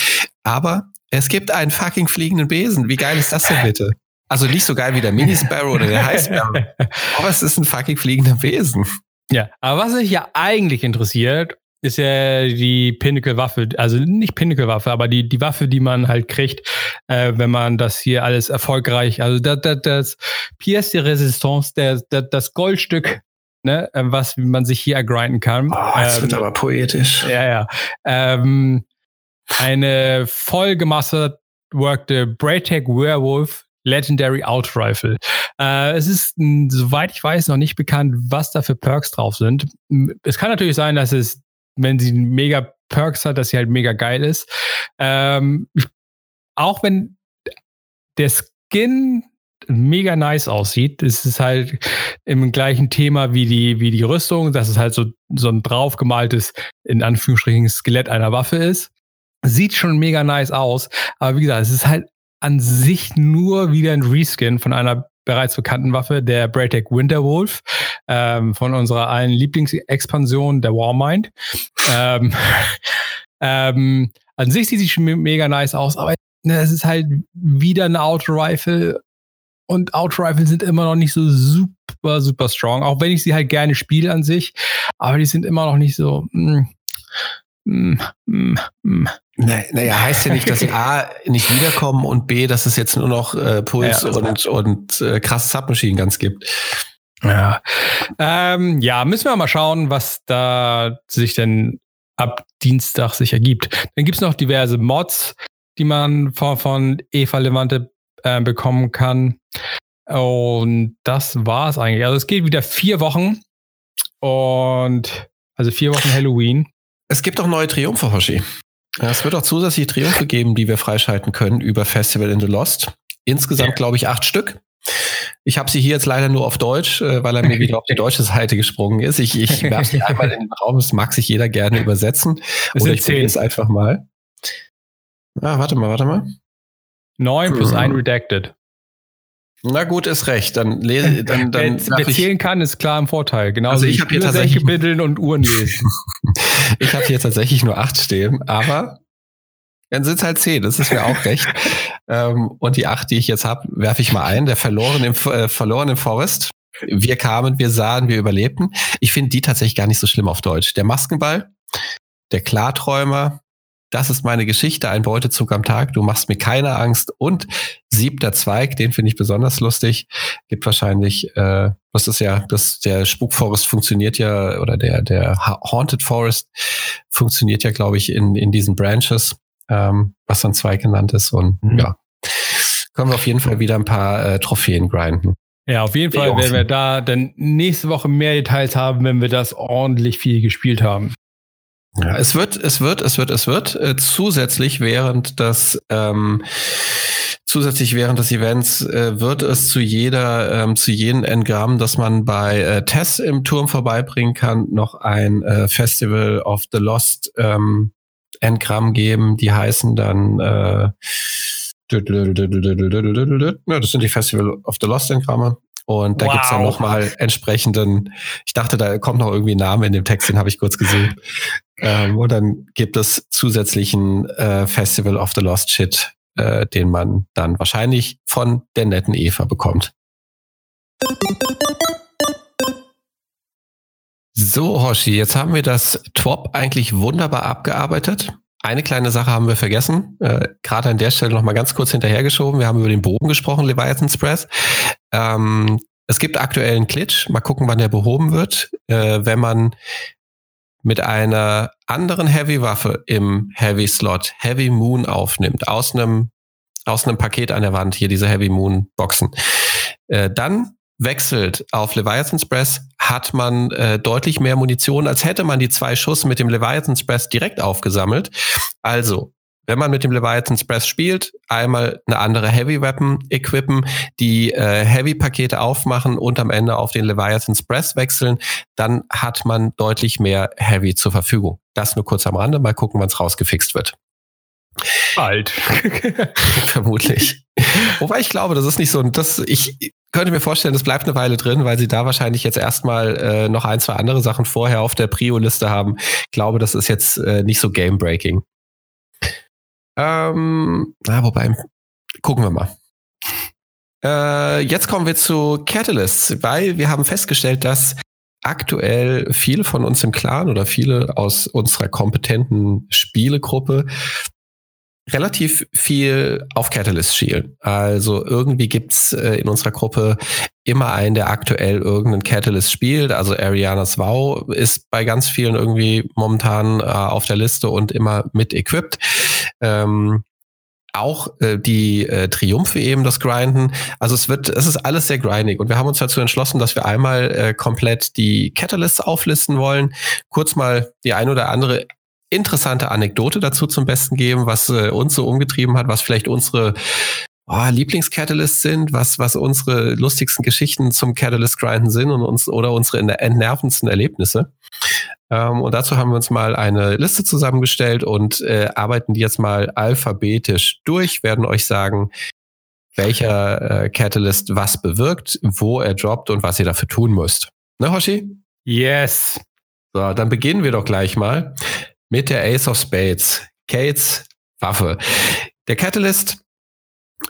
Aber es gibt einen fucking fliegenden Besen. Wie geil ist das denn bitte? Also nicht so geil wie der Mini Sparrow oder der High Sparrow. Aber es ist ein fucking fliegender Besen. Ja, aber was sich ja eigentlich interessiert, ist ja die Pinnacle-Waffe, also nicht Pinnacle-Waffe, aber die, die Waffe, die man halt kriegt, äh, wenn man das hier alles erfolgreich, also das, das, das Pièce de Resistance, der, das, das Goldstück, ne, äh, was man sich hier ergrinden kann. Oh, das ähm, wird aber poetisch. Ja, ja. Ähm, eine voll gemasterte Braytech Werewolf Legendary Out Rifle. Äh, es ist, soweit ich weiß, noch nicht bekannt, was da für Perks drauf sind. Es kann natürlich sein, dass es wenn sie mega Perks hat, dass sie halt mega geil ist. Ähm, auch wenn der Skin mega nice aussieht, ist es halt im gleichen Thema wie die, wie die Rüstung, dass es halt so, so ein draufgemaltes, in Anführungsstrichen, Skelett einer Waffe ist. Sieht schon mega nice aus, aber wie gesagt, es ist halt an sich nur wieder ein Reskin von einer bereits bekannten Waffe, der Braytech Winterwolf, ähm, von unserer allen Lieblingsexpansion, der Warmind. ähm, ähm, an sich sieht sie schon mega nice aus, aber ne, es ist halt wieder eine Auto-Rifle und Auto-Rifle sind immer noch nicht so super, super strong, auch wenn ich sie halt gerne spiele an sich, aber die sind immer noch nicht so. Mh, mh, mh, naja, heißt ja nicht, dass sie A nicht wiederkommen und B, dass es jetzt nur noch äh, Puls ja, und, und äh, krass Submachine ganz gibt. Ja. Ähm, ja, müssen wir mal schauen, was da sich denn ab Dienstag sich ergibt. Dann gibt's noch diverse Mods, die man von, von Eva Levante äh, bekommen kann. Und das war's eigentlich. Also es geht wieder vier Wochen und also vier Wochen Halloween. Es gibt auch neue Triumphe, Hoshi. Es wird auch zusätzliche Triumphe geben, die wir freischalten können über Festival in the Lost. Insgesamt, glaube ich, acht Stück. Ich habe sie hier jetzt leider nur auf Deutsch, äh, weil er mir wieder auf die deutsche Seite gesprungen ist. Ich, ich werfe sie einmal in den Raum, das mag sich jeder gerne übersetzen. Es Oder ich probiere es einfach mal. Ah, warte mal, warte mal. Neun plus ein Redacted. Na gut, ist recht. Dann lese dann, dann Wer, wer zählen kann, ist klar im Vorteil. Genauso also ich habe hier tatsächlich Biddeln und Uhren lesen. ich habe hier tatsächlich nur acht stehen, aber dann sind es halt zehn. Das ist mir auch recht. ähm, und die acht, die ich jetzt habe, werfe ich mal ein. Der verloren im äh, verloren im Forest. Wir kamen, wir sahen, wir überlebten. Ich finde die tatsächlich gar nicht so schlimm auf Deutsch. Der Maskenball, der Klarträumer, das ist meine Geschichte, ein Beutezug am Tag, du machst mir keine Angst. Und siebter Zweig, den finde ich besonders lustig, gibt wahrscheinlich, äh, was ist ja, das, der Spukforest funktioniert ja, oder der, der Haunted Forest funktioniert ja, glaube ich, in, in diesen Branches, ähm, was dann Zweig genannt ist. Und mhm. ja, können wir auf jeden Fall wieder ein paar äh, Trophäen grinden. Ja, auf jeden Fall werden wir da dann nächste Woche mehr Details haben, wenn wir das ordentlich viel gespielt haben. Ja, es wird, es wird, es wird, es wird. Äh, zusätzlich während das ähm, zusätzlich während des Events äh, wird es zu jeder, ähm, zu jedem Engramm, das man bei äh, Tess im Turm vorbeibringen kann, noch ein äh, Festival of the Lost ähm, Engramm geben. Die heißen dann äh, ja, das sind die Festival of the Lost Engramme. Und da wow. gibt's dann nochmal entsprechenden, ich dachte, da kommt noch irgendwie ein Name in dem Text, den habe ich kurz gesehen. Ähm, und dann gibt es zusätzlichen äh, Festival of the Lost Shit, äh, den man dann wahrscheinlich von der netten Eva bekommt. So, Hoshi, jetzt haben wir das Twop eigentlich wunderbar abgearbeitet. Eine kleine Sache haben wir vergessen, äh, gerade an der Stelle noch mal ganz kurz hinterhergeschoben. Wir haben über den Bogen gesprochen, Leviathan's Press. Ähm, es gibt aktuell einen Glitch. Mal gucken, wann der behoben wird. Äh, wenn man mit einer anderen Heavy-Waffe im Heavy-Slot Heavy Moon aufnimmt, aus einem, aus einem Paket an der Wand, hier diese Heavy Moon-Boxen, äh, dann wechselt auf Leviathan's Press, hat man äh, deutlich mehr Munition, als hätte man die zwei Schuss mit dem Leviathan's Press direkt aufgesammelt. Also, wenn man mit dem Leviathan's Press spielt, einmal eine andere Heavy Weapon equippen, die äh, Heavy Pakete aufmachen und am Ende auf den Leviathan's Press wechseln, dann hat man deutlich mehr Heavy zur Verfügung. Das nur kurz am Rande, mal gucken, wann es rausgefixt wird. Bald. Vermutlich. Wobei ich glaube, das ist nicht so, das, ich könnte mir vorstellen, das bleibt eine Weile drin, weil sie da wahrscheinlich jetzt erstmal äh, noch ein, zwei andere Sachen vorher auf der Prio-Liste haben. Ich glaube, das ist jetzt äh, nicht so game-breaking. Ähm, na, wobei, gucken wir mal. Äh, jetzt kommen wir zu Catalysts, weil wir haben festgestellt, dass aktuell viele von uns im Clan oder viele aus unserer kompetenten Spielegruppe relativ viel auf Catalyst schielen. Also irgendwie gibt's äh, in unserer Gruppe immer einen, der aktuell irgendeinen Catalyst spielt. Also Arianas Wow ist bei ganz vielen irgendwie momentan äh, auf der Liste und immer mit equipped. Ähm, auch äh, die äh, Triumphe eben das Grinden. Also es wird, es ist alles sehr grindig und wir haben uns dazu entschlossen, dass wir einmal äh, komplett die Catalysts auflisten wollen, kurz mal die ein oder andere interessante Anekdote dazu zum Besten geben, was äh, uns so umgetrieben hat, was vielleicht unsere oh, Lieblingscatalysts sind, was, was unsere lustigsten Geschichten zum Catalyst-Grinden sind und uns oder unsere entnervendsten Erlebnisse. Ähm, und dazu haben wir uns mal eine Liste zusammengestellt und äh, arbeiten die jetzt mal alphabetisch durch, werden euch sagen, welcher äh, Catalyst was bewirkt, wo er droppt und was ihr dafür tun müsst. Ne, Hoshi? Yes. So, dann beginnen wir doch gleich mal mit der Ace of Spades. Kates Waffe. Der Catalyst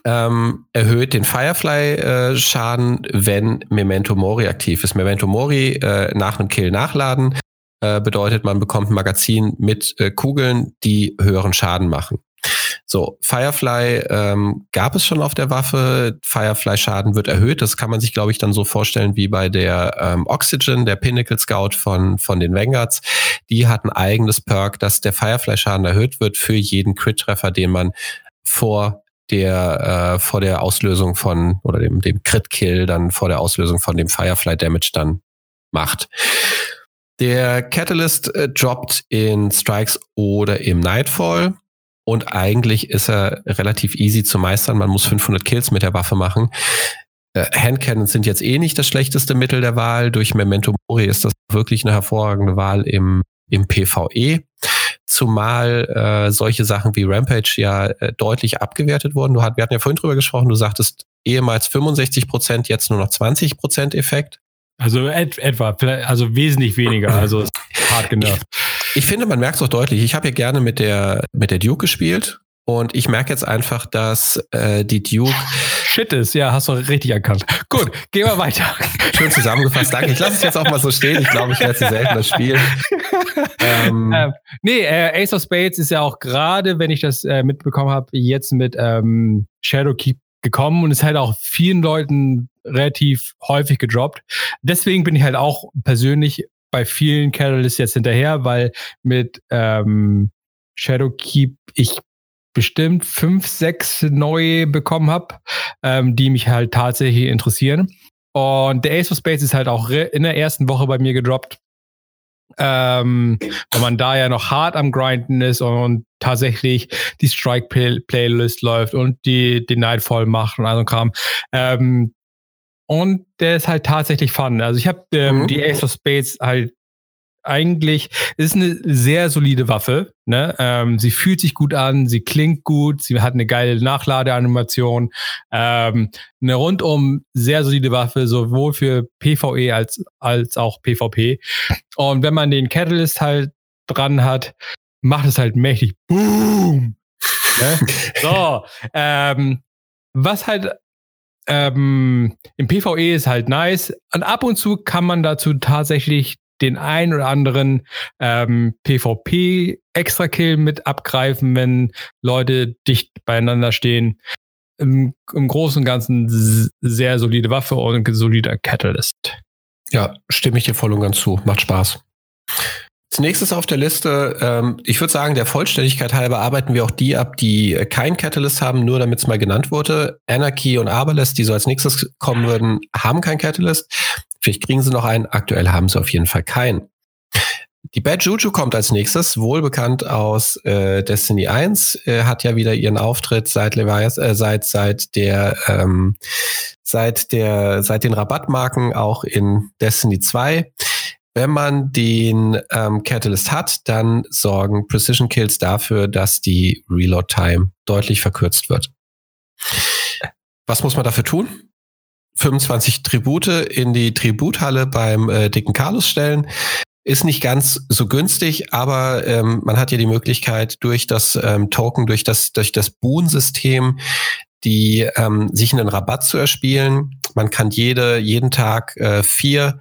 ähm, erhöht den Firefly-Schaden, äh, wenn Memento Mori aktiv ist. Memento Mori äh, nach einem Kill nachladen äh, bedeutet, man bekommt ein Magazin mit äh, Kugeln, die höheren Schaden machen. So, Firefly ähm, gab es schon auf der Waffe. Firefly-Schaden wird erhöht. Das kann man sich, glaube ich, dann so vorstellen wie bei der ähm, Oxygen, der Pinnacle Scout von, von den Vanguards. Die hat ein eigenes Perk, dass der Firefly-Schaden erhöht wird für jeden Crit-Treffer, den man vor der äh, vor der Auslösung von oder dem dem Crit Kill dann vor der Auslösung von dem Firefly Damage dann macht. Der Catalyst äh, droppt in Strikes oder im Nightfall. Und eigentlich ist er relativ easy zu meistern. Man muss 500 Kills mit der Waffe machen. Äh, Handcannons sind jetzt eh nicht das schlechteste Mittel der Wahl. Durch Memento Mori ist das wirklich eine hervorragende Wahl im, im PvE. Zumal äh, solche Sachen wie Rampage ja äh, deutlich abgewertet wurden. Du hat, wir hatten ja vorhin drüber gesprochen, du sagtest ehemals 65 Prozent, jetzt nur noch 20 Prozent Effekt. Also et, etwa, also wesentlich weniger, also hart genervt. Ich, finde, man merkt es auch deutlich. Ich habe ja gerne mit der, mit der Duke gespielt und ich merke jetzt einfach, dass äh, die Duke Shit ist. Ja, hast du richtig erkannt. Gut, gehen wir weiter. Schön zusammengefasst. Danke. Ich lasse es jetzt auch mal so stehen. Ich glaube, ich werde sie seltener spielen. ähm, ähm, nee, äh, Ace of Spades ist ja auch gerade, wenn ich das äh, mitbekommen habe, jetzt mit ähm, Shadowkeep gekommen und ist halt auch vielen Leuten relativ häufig gedroppt. Deswegen bin ich halt auch persönlich bei vielen Catalysts jetzt hinterher, weil mit ähm, Shadowkeep ich bestimmt fünf, sechs neue bekommen habe, ähm, die mich halt tatsächlich interessieren. Und der Ace of Spades ist halt auch in der ersten Woche bei mir gedroppt. Ähm, weil man da ja noch hart am Grinden ist und tatsächlich die Strike-Playlist läuft und die, die Nightfall macht und all so Kram. Ähm, und der ist halt tatsächlich fun. Also ich habe ähm, mhm. die Ace of Spades halt eigentlich, ist eine sehr solide Waffe. Ne? Ähm, sie fühlt sich gut an, sie klingt gut, sie hat eine geile Nachladeanimation. Ähm, eine rundum sehr solide Waffe, sowohl für PvE als, als auch PvP. Und wenn man den Catalyst halt dran hat, macht es halt mächtig Boom! ne? So, ähm, was halt ähm, im PvE ist halt nice. Und ab und zu kann man dazu tatsächlich den ein oder anderen ähm, PvP-Extra-Kill mit abgreifen, wenn Leute dicht beieinander stehen. Im, Im Großen und Ganzen sehr solide Waffe und solider Catalyst. Ja, stimme ich dir voll und ganz zu. Macht Spaß. Als nächstes auf der Liste, ähm, ich würde sagen, der Vollständigkeit halber arbeiten wir auch die ab, die äh, kein Catalyst haben, nur damit es mal genannt wurde. Anarchy und Aberless, die so als nächstes kommen würden, haben kein Catalyst. Vielleicht kriegen sie noch einen. Aktuell haben sie auf jeden Fall keinen. Die Bad Juju kommt als nächstes, wohlbekannt aus äh, Destiny 1, äh, hat ja wieder ihren Auftritt seit Levias, äh, seit seit der ähm, seit der seit den Rabattmarken auch in Destiny 2. Wenn man den ähm, Catalyst hat, dann sorgen Precision Kills dafür, dass die Reload Time deutlich verkürzt wird. Was muss man dafür tun? 25 Tribute in die Tributhalle beim äh, dicken Carlos stellen. Ist nicht ganz so günstig, aber ähm, man hat ja die Möglichkeit durch das ähm, Token, durch das, durch das Boon-System, die ähm, sich einen Rabatt zu erspielen. Man kann jede, jeden Tag äh, vier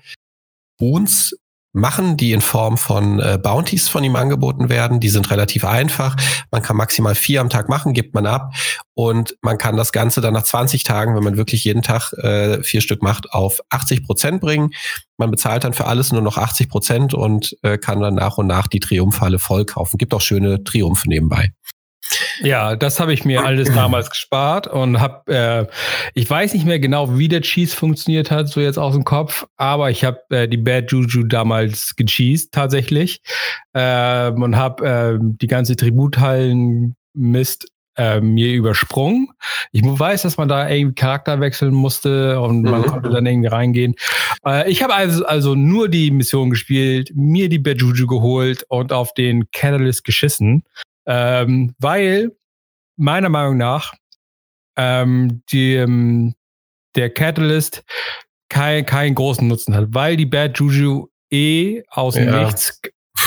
Boons machen, die in Form von äh, Bounties von ihm angeboten werden. Die sind relativ einfach. Man kann maximal vier am Tag machen, gibt man ab. Und man kann das Ganze dann nach 20 Tagen, wenn man wirklich jeden Tag äh, vier Stück macht, auf 80 Prozent bringen. Man bezahlt dann für alles nur noch 80 Prozent und äh, kann dann nach und nach die Triumphhalle voll kaufen. Gibt auch schöne Triumphe nebenbei. Ja, das habe ich mir alles damals gespart und habe, äh, ich weiß nicht mehr genau, wie der Cheese funktioniert hat, so jetzt aus dem Kopf, aber ich habe äh, die Bad Juju damals gecheased tatsächlich äh, und habe äh, die ganze Tributhallen Mist äh, mir übersprungen. Ich weiß, dass man da irgendwie Charakter wechseln musste und man mhm. konnte dann irgendwie reingehen. Äh, ich habe also, also nur die Mission gespielt, mir die Bad Juju geholt und auf den Catalyst geschissen. Ähm, weil meiner Meinung nach ähm, die, ähm, der Catalyst kein, keinen großen Nutzen hat, weil die Bad Juju eh aus dem ja. Nichts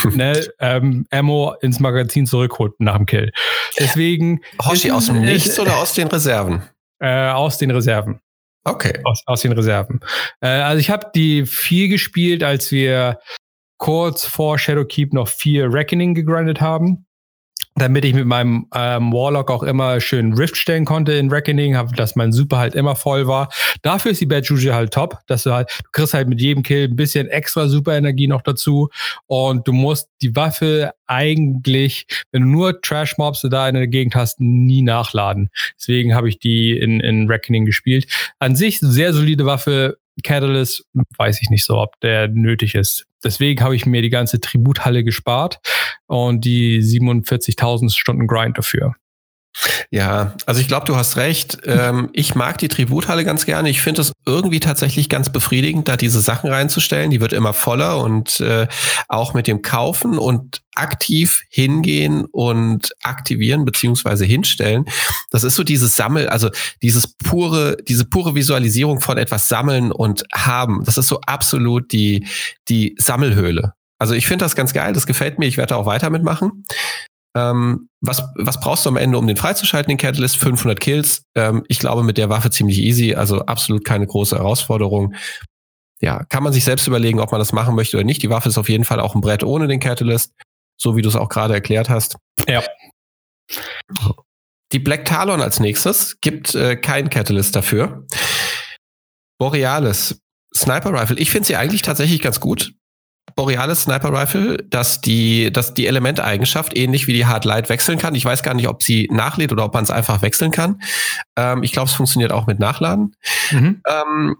ne, ähm, Ammo ins Magazin zurückholt nach dem Kill. Deswegen. Hoshi, aus dem Nichts oder aus den Reserven? Äh, aus den Reserven. Okay. Aus, aus den Reserven. Äh, also ich habe die viel gespielt, als wir kurz vor Shadowkeep noch vier Reckoning gegrindet haben damit ich mit meinem ähm, Warlock auch immer schön Rift stellen konnte in Reckoning, hab, dass mein Super halt immer voll war. Dafür ist die Bad Juju halt top, dass du halt, du kriegst halt mit jedem Kill ein bisschen extra Superenergie noch dazu und du musst die Waffe eigentlich, wenn du nur Trash-Mobs da in der Gegend hast, nie nachladen. Deswegen habe ich die in, in Reckoning gespielt. An sich sehr solide Waffe, Catalyst weiß ich nicht so, ob der nötig ist. Deswegen habe ich mir die ganze Tributhalle gespart und die 47.000 Stunden Grind dafür. Ja, also ich glaube, du hast recht. Ähm, ich mag die Tributhalle ganz gerne. Ich finde es irgendwie tatsächlich ganz befriedigend, da diese Sachen reinzustellen. Die wird immer voller und äh, auch mit dem Kaufen und aktiv hingehen und aktivieren beziehungsweise hinstellen. Das ist so dieses Sammel, also dieses pure, diese pure Visualisierung von etwas sammeln und haben. Das ist so absolut die, die Sammelhöhle. Also ich finde das ganz geil, das gefällt mir, ich werde da auch weiter mitmachen. Ähm, was, was brauchst du am Ende, um den freizuschalten, den Catalyst? 500 Kills. Ähm, ich glaube, mit der Waffe ziemlich easy, also absolut keine große Herausforderung. Ja, kann man sich selbst überlegen, ob man das machen möchte oder nicht. Die Waffe ist auf jeden Fall auch ein Brett ohne den Catalyst, so wie du es auch gerade erklärt hast. Ja. Die Black Talon als nächstes gibt äh, keinen Catalyst dafür. Borealis, Sniper Rifle. Ich finde sie eigentlich tatsächlich ganz gut. Borealis Sniper Rifle, dass die, dass die Elementeigenschaft ähnlich wie die Hard Light wechseln kann. Ich weiß gar nicht, ob sie nachlädt oder ob man es einfach wechseln kann. Ähm, ich glaube, es funktioniert auch mit Nachladen. Mhm. Ähm,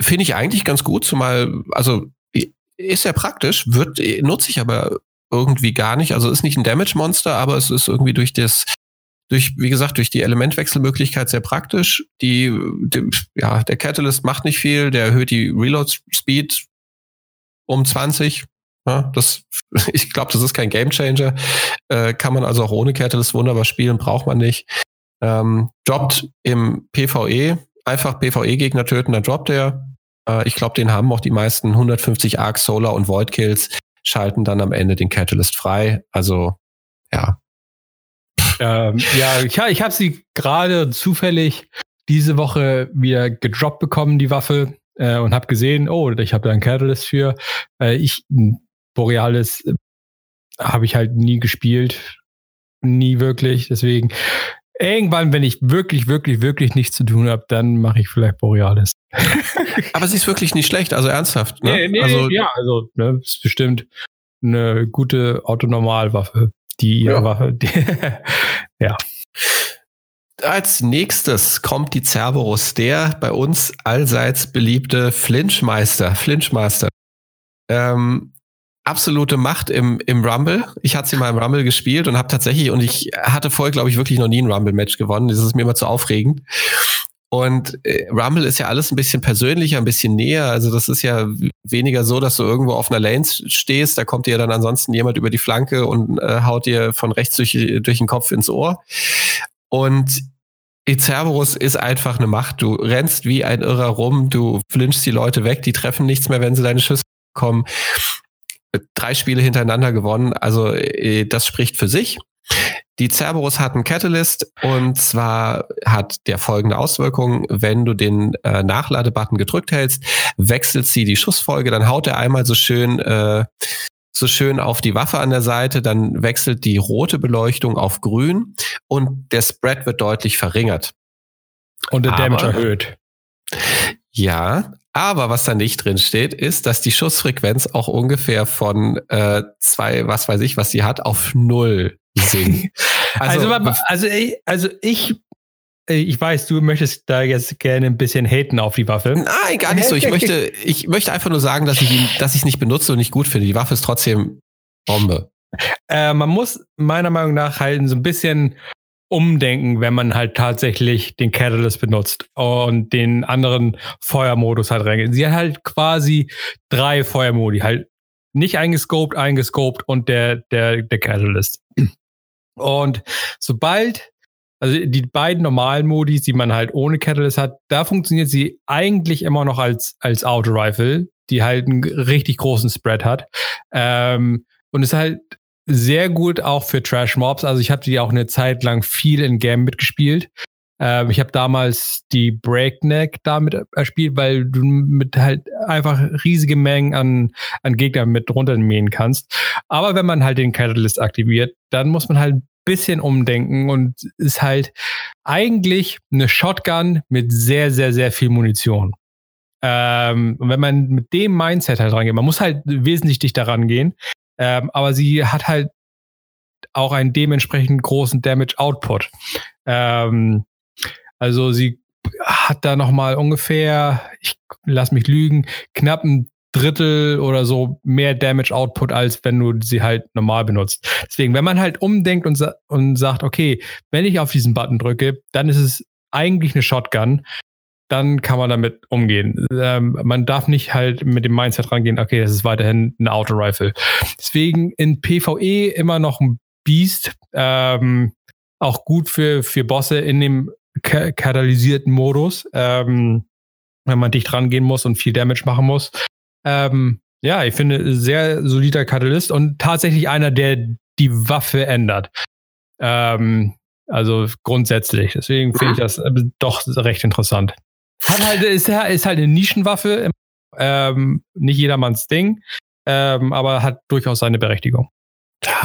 Finde ich eigentlich ganz gut, zumal, also ist ja praktisch, wird, nutze ich aber irgendwie gar nicht. Also ist nicht ein Damage-Monster, aber es ist irgendwie durch das, durch, wie gesagt, durch die Elementwechselmöglichkeit sehr praktisch. Die, die, ja, der Catalyst macht nicht viel, der erhöht die Reload-Speed um 20. Ja, das, ich glaube, das ist kein Gamechanger. Äh, kann man also auch ohne Catalyst wunderbar spielen, braucht man nicht. Ähm, droppt im PvE, einfach PvE-Gegner töten, dann droppt er. Äh, ich glaube, den haben auch die meisten 150 Arc, Solar und Void Kills, schalten dann am Ende den Catalyst frei. Also, ja. Ähm, ja, ich, ich habe sie gerade zufällig diese Woche wieder gedroppt bekommen, die Waffe äh, und habe gesehen, oh, ich habe da einen Catalyst für. Äh, ich Borealis äh, habe ich halt nie gespielt, nie wirklich. Deswegen irgendwann, wenn ich wirklich, wirklich, wirklich nichts zu tun habe, dann mache ich vielleicht Borealis. Aber sie ist wirklich nicht schlecht, also ernsthaft. Ne? Nee, nee, also, ja, also ne, ist bestimmt eine gute Autonormalwaffe, die ihre ja. Waffe. Die, ja als nächstes kommt die Cerberus, der bei uns allseits beliebte Flinchmeister. Flinchmaster. Ähm, absolute Macht im, im Rumble. Ich hatte sie mal im Rumble gespielt und habe tatsächlich, und ich hatte vorher, glaube ich, wirklich noch nie ein Rumble-Match gewonnen. Das ist mir immer zu aufregend. Und äh, Rumble ist ja alles ein bisschen persönlicher, ein bisschen näher. Also das ist ja weniger so, dass du irgendwo auf einer Lane stehst, da kommt dir dann ansonsten jemand über die Flanke und äh, haut dir von rechts durch, durch den Kopf ins Ohr. Und Cerberus ist einfach eine Macht. Du rennst wie ein Irrer rum, du flinchst die Leute weg, die treffen nichts mehr, wenn sie deine Schüsse kommen. Drei Spiele hintereinander gewonnen, also äh, das spricht für sich. Die Cerberus hat einen Catalyst und zwar hat der folgende Auswirkung. Wenn du den äh, Nachladebutton gedrückt hältst, wechselt sie die Schussfolge, dann haut er einmal so schön äh, so schön auf die Waffe an der Seite, dann wechselt die rote Beleuchtung auf grün und der Spread wird deutlich verringert. Und der Damage erhöht. Ja, aber was da nicht drin steht, ist, dass die Schussfrequenz auch ungefähr von äh, zwei, was weiß ich, was sie hat, auf null sinkt. Also, also, also, also ich äh, ich weiß, du möchtest da jetzt gerne ein bisschen haten auf die Waffe. Nein, gar nicht so. Ich möchte, ich möchte einfach nur sagen, dass ich ihn, dass ich es nicht benutze und nicht gut finde. Die Waffe ist trotzdem Bombe. Äh, man muss meiner Meinung nach halt so ein bisschen umdenken, wenn man halt tatsächlich den Catalyst benutzt und den anderen Feuermodus halt reingeht. Sie hat halt quasi drei Feuermodi, halt nicht eingescoped, eingescoped und der, der, der Catalyst. Und sobald also die beiden normalen Modis, die man halt ohne Catalyst hat, da funktioniert sie eigentlich immer noch als, als Auto-Rifle, die halt einen richtig großen Spread hat. Ähm, und ist halt sehr gut auch für Trash-Mobs. Also ich habe die auch eine Zeit lang viel in Game mitgespielt. Ähm, ich habe damals die Breakneck damit erspielt, weil du mit halt einfach riesige Mengen an, an Gegnern mit runtermähen kannst. Aber wenn man halt den Catalyst aktiviert, dann muss man halt bisschen umdenken und ist halt eigentlich eine Shotgun mit sehr, sehr, sehr viel Munition. Ähm, wenn man mit dem Mindset halt rangeht, man muss halt wesentlich dichter rangehen, ähm, aber sie hat halt auch einen dementsprechend großen Damage Output. Ähm, also sie hat da noch mal ungefähr, ich lass mich lügen, knapp ein Drittel oder so mehr Damage Output, als wenn du sie halt normal benutzt. Deswegen, wenn man halt umdenkt und, sa und sagt, okay, wenn ich auf diesen Button drücke, dann ist es eigentlich eine Shotgun, dann kann man damit umgehen. Ähm, man darf nicht halt mit dem Mindset rangehen, okay, das ist weiterhin eine Auto-Rifle. Deswegen in PvE immer noch ein Beast, ähm, auch gut für, für Bosse in dem katalysierten Modus, ähm, wenn man dicht rangehen muss und viel Damage machen muss. Ähm, ja, ich finde, sehr solider Katalyst und tatsächlich einer, der die Waffe ändert. Ähm, also grundsätzlich. Deswegen finde ich das äh, doch recht interessant. Hat halt, ist, ist halt eine Nischenwaffe, ähm, nicht jedermanns Ding, ähm, aber hat durchaus seine Berechtigung.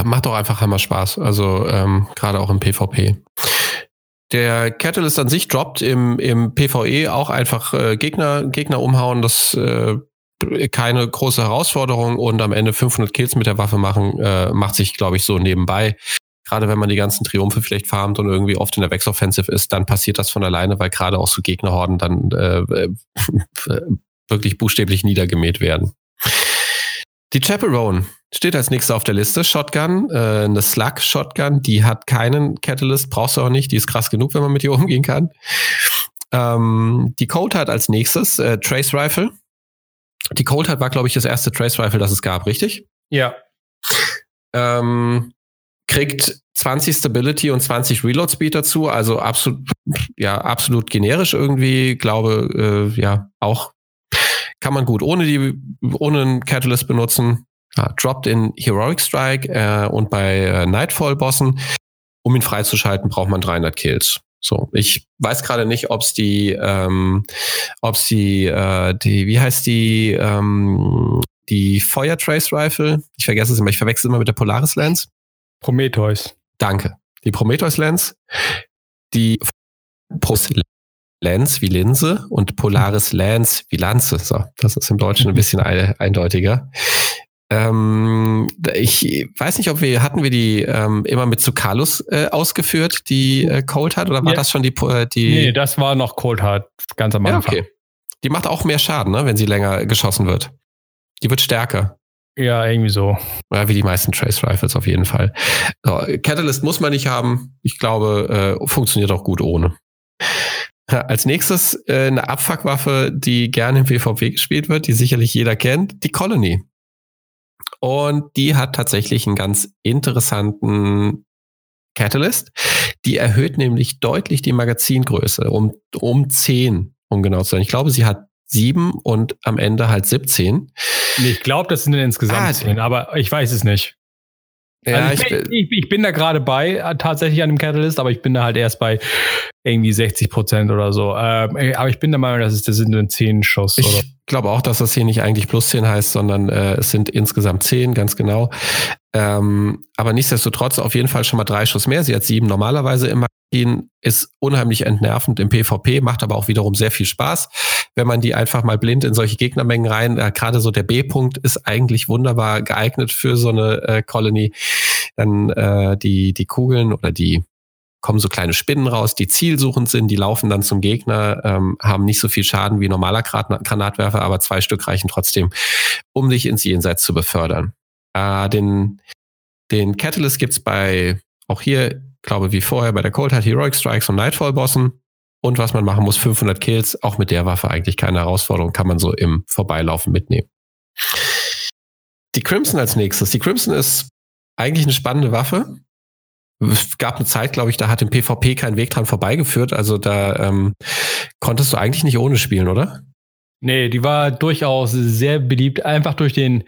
Macht doch einfach immer Spaß. Also ähm, gerade auch im PvP. Der Catalyst an sich droppt im, im PvE auch einfach äh, Gegner, Gegner umhauen. Das äh, keine große Herausforderung und am Ende 500 Kills mit der Waffe machen, äh, macht sich, glaube ich, so nebenbei. Gerade wenn man die ganzen Triumphe vielleicht farmt und irgendwie oft in der Wechseloffensive ist, dann passiert das von alleine, weil gerade auch so Gegnerhorden dann äh, äh wirklich buchstäblich niedergemäht werden. Die Chaperone steht als nächstes auf der Liste. Shotgun, äh, eine Slug Shotgun, die hat keinen Catalyst, brauchst du auch nicht, die ist krass genug, wenn man mit ihr umgehen kann. Ähm, die Colt hat als nächstes äh, Trace Rifle. Die Colt hat war, glaube ich, das erste Trace Rifle, das es gab, richtig? Ja. Ähm, kriegt 20 Stability und 20 Reload Speed dazu, also absolut, ja, absolut generisch irgendwie, glaube, äh, ja, auch kann man gut ohne die, ohne einen Catalyst benutzen. Ja, droppt in Heroic Strike äh, und bei äh, Nightfall-Bossen. Um ihn freizuschalten, braucht man 300 Kills. So, ich weiß gerade nicht, ob es die, ähm, ob es die, äh, die, wie heißt die, ähm, die Feuer Trace Rifle? Ich vergesse es immer, ich verwechsel immer mit der Polaris Lens. Prometheus. Danke. Die Prometheus Lens, die Post Lens wie Linse und Polaris Lens wie Lanze. So, das ist im Deutschen ein bisschen eindeutiger. Ähm, ich weiß nicht, ob wir hatten wir die ähm, immer mit Zucalus äh, ausgeführt, die äh, Cold Hard, oder war ja. das schon die, äh, die? Nee, das war noch Cold Hard, ganz am Anfang. Ja, okay. Die macht auch mehr Schaden, ne, wenn sie länger geschossen wird. Die wird stärker. Ja, irgendwie so. Ja, wie die meisten Trace Rifles auf jeden Fall. So, Catalyst muss man nicht haben. Ich glaube, äh, funktioniert auch gut ohne. Als nächstes äh, eine Abfuckwaffe, die gerne im PvP gespielt wird, die sicherlich jeder kennt, die Colony. Und die hat tatsächlich einen ganz interessanten Catalyst. Die erhöht nämlich deutlich die Magazingröße um, um 10, um genau zu sein. Ich glaube, sie hat 7 und am Ende halt 17. Nee, ich glaube, das sind insgesamt ah, 10, aber ich weiß es nicht. Ja, also ich, bin, ich, ich, bin da gerade bei, äh, tatsächlich an dem Catalyst, aber ich bin da halt erst bei irgendwie 60 Prozent oder so. Ähm, aber ich bin der Meinung, dass es, das sind nur 10 Schuss. Ich glaube auch, dass das hier nicht eigentlich plus 10 heißt, sondern äh, es sind insgesamt 10, ganz genau. Ähm, aber nichtsdestotrotz auf jeden Fall schon mal drei Schuss mehr. Sie hat sieben normalerweise im Magazin, ist unheimlich entnervend im PvP, macht aber auch wiederum sehr viel Spaß, wenn man die einfach mal blind in solche Gegnermengen rein, äh, gerade so der B-Punkt ist eigentlich wunderbar geeignet für so eine äh, Colony. Dann äh, die, die Kugeln oder die kommen so kleine Spinnen raus, die zielsuchend sind, die laufen dann zum Gegner, ähm, haben nicht so viel Schaden wie normaler Granatwerfer, aber zwei Stück reichen trotzdem, um dich ins Jenseits zu befördern. Äh, den, den Catalyst gibt's bei, auch hier, glaube wie vorher, bei der Cold Hard Heroic Strikes und Nightfall Bossen. Und was man machen muss, 500 Kills, auch mit der Waffe eigentlich keine Herausforderung, kann man so im Vorbeilaufen mitnehmen. Die Crimson als nächstes. Die Crimson ist eigentlich eine spannende Waffe. Es gab eine Zeit, glaube ich, da hat im PvP kein Weg dran vorbeigeführt. Also da ähm, konntest du eigentlich nicht ohne spielen, oder? Nee, die war durchaus sehr beliebt, einfach durch den,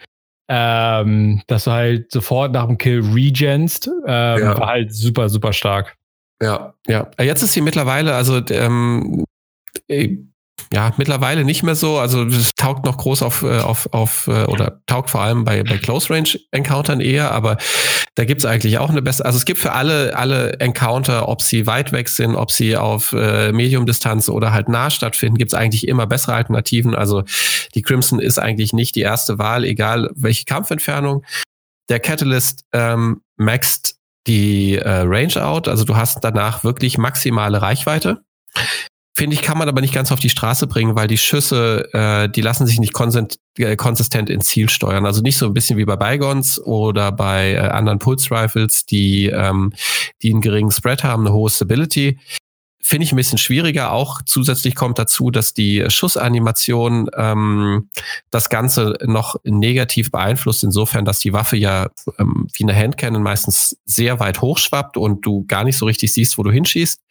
ähm, dass du halt sofort nach dem Kill regenst, ähm, ja. war halt super, super stark. Ja, ja. Jetzt ist sie mittlerweile, also ähm, äh, ja, mittlerweile nicht mehr so. Also es taugt noch groß auf, äh, auf, auf äh, oder taugt vor allem bei, bei Close Range Encountern eher, aber da gibt's eigentlich auch eine bessere. Also es gibt für alle, alle Encounter, ob sie weit weg sind, ob sie auf äh, Medium-Distanz oder halt nah stattfinden, gibt's eigentlich immer bessere Alternativen. Also die Crimson ist eigentlich nicht die erste Wahl, egal welche Kampfentfernung. Der Catalyst ähm, maxt die äh, Range out, also du hast danach wirklich maximale Reichweite. Finde ich, kann man aber nicht ganz auf die Straße bringen, weil die Schüsse, äh, die lassen sich nicht äh, konsistent ins Ziel steuern. Also nicht so ein bisschen wie bei Bygons oder bei äh, anderen Pulse Rifles, die, ähm, die einen geringen Spread haben, eine hohe Stability. Finde ich ein bisschen schwieriger. Auch zusätzlich kommt dazu, dass die Schussanimation ähm, das Ganze noch negativ beeinflusst, insofern, dass die Waffe ja ähm, wie eine Handcannon meistens sehr weit hochschwappt und du gar nicht so richtig siehst, wo du hinschießt.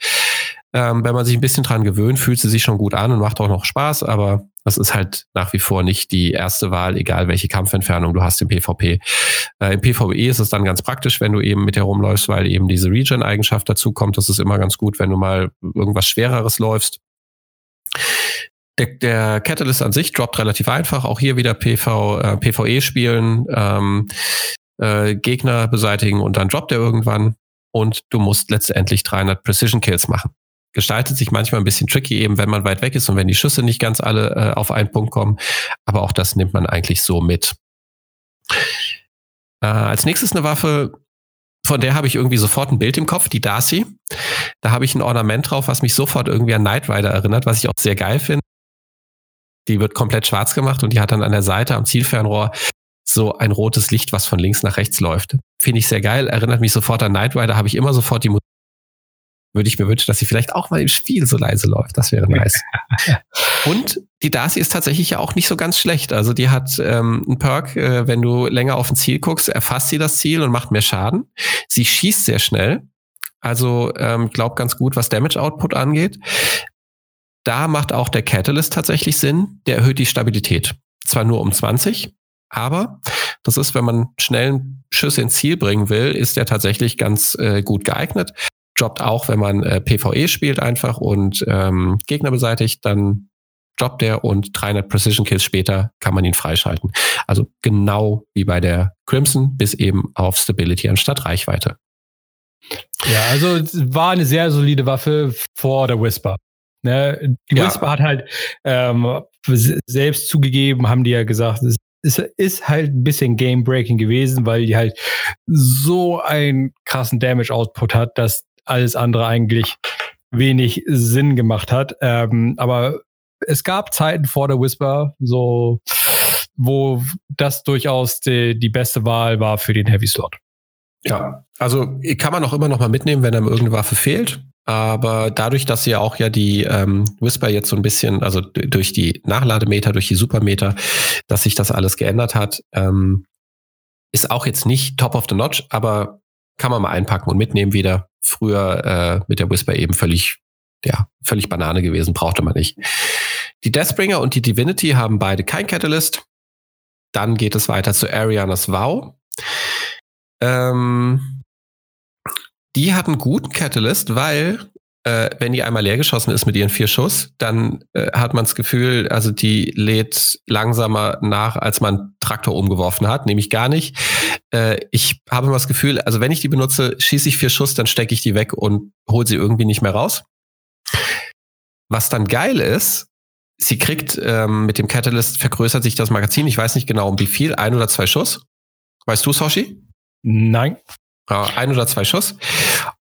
Ähm, wenn man sich ein bisschen dran gewöhnt, fühlt sie sich schon gut an und macht auch noch Spaß, aber das ist halt nach wie vor nicht die erste Wahl, egal welche Kampfentfernung du hast im PvP. Äh, Im PvE ist es dann ganz praktisch, wenn du eben mit herumläufst, weil eben diese Regen-Eigenschaft dazu kommt. Das ist immer ganz gut, wenn du mal irgendwas Schwereres läufst. Der, der Catalyst an sich droppt relativ einfach. Auch hier wieder PV, äh, PvE spielen, ähm, äh, Gegner beseitigen und dann droppt er irgendwann. Und du musst letztendlich 300 Precision Kills machen gestaltet sich manchmal ein bisschen tricky, eben wenn man weit weg ist und wenn die Schüsse nicht ganz alle äh, auf einen Punkt kommen. Aber auch das nimmt man eigentlich so mit. Äh, als nächstes eine Waffe, von der habe ich irgendwie sofort ein Bild im Kopf, die Darcy. Da habe ich ein Ornament drauf, was mich sofort irgendwie an Knight Rider erinnert, was ich auch sehr geil finde. Die wird komplett schwarz gemacht und die hat dann an der Seite am Zielfernrohr so ein rotes Licht, was von links nach rechts läuft. Finde ich sehr geil, erinnert mich sofort an Knight Rider, habe ich immer sofort die Musik. Würde ich mir wünschen, dass sie vielleicht auch mal im Spiel so leise läuft. Das wäre nice. und die Darcy ist tatsächlich ja auch nicht so ganz schlecht. Also die hat ähm, einen Perk, äh, wenn du länger auf ein Ziel guckst, erfasst sie das Ziel und macht mehr Schaden. Sie schießt sehr schnell. Also ähm, glaub ganz gut, was Damage Output angeht. Da macht auch der Catalyst tatsächlich Sinn. Der erhöht die Stabilität. Zwar nur um 20, aber das ist, wenn man schnellen Schüsse ins Ziel bringen will, ist der tatsächlich ganz äh, gut geeignet. Droppt auch, wenn man äh, PvE spielt einfach und ähm, Gegner beseitigt, dann droppt der und 300 Precision Kills später kann man ihn freischalten. Also genau wie bei der Crimson bis eben auf Stability anstatt Reichweite. Ja, also war eine sehr solide Waffe vor der Whisper. Ne? Die ja. Whisper hat halt ähm, selbst zugegeben, haben die ja gesagt, es ist, ist halt ein bisschen Game-Breaking gewesen, weil die halt so einen krassen Damage-Output hat, dass alles andere eigentlich wenig Sinn gemacht hat. Ähm, aber es gab Zeiten vor der Whisper, so wo das durchaus die, die beste Wahl war für den Heavy Slot. Ja, also kann man auch immer noch mal mitnehmen, wenn einem irgendeine Waffe fehlt. Aber dadurch, dass ja auch ja die ähm, Whisper jetzt so ein bisschen, also durch die Nachlademeter, durch die Supermeter, dass sich das alles geändert hat, ähm, ist auch jetzt nicht top of the notch, aber kann man mal einpacken und mitnehmen wieder. Früher äh, mit der Whisper eben völlig, ja, völlig Banane gewesen, brauchte man nicht. Die Deathbringer und die Divinity haben beide kein Catalyst. Dann geht es weiter zu Arianas Vow. Ähm, die hat einen guten Catalyst, weil äh, wenn die einmal leer geschossen ist mit ihren vier Schuss, dann äh, hat man das Gefühl, also die lädt langsamer nach, als man Traktor umgeworfen hat, nämlich gar nicht. Äh, ich habe immer das Gefühl, also wenn ich die benutze, schieße ich vier Schuss, dann stecke ich die weg und hole sie irgendwie nicht mehr raus. Was dann geil ist, sie kriegt ähm, mit dem Catalyst vergrößert sich das Magazin. Ich weiß nicht genau um wie viel, ein oder zwei Schuss. Weißt du, Soshi? Nein. Ein oder zwei Schuss.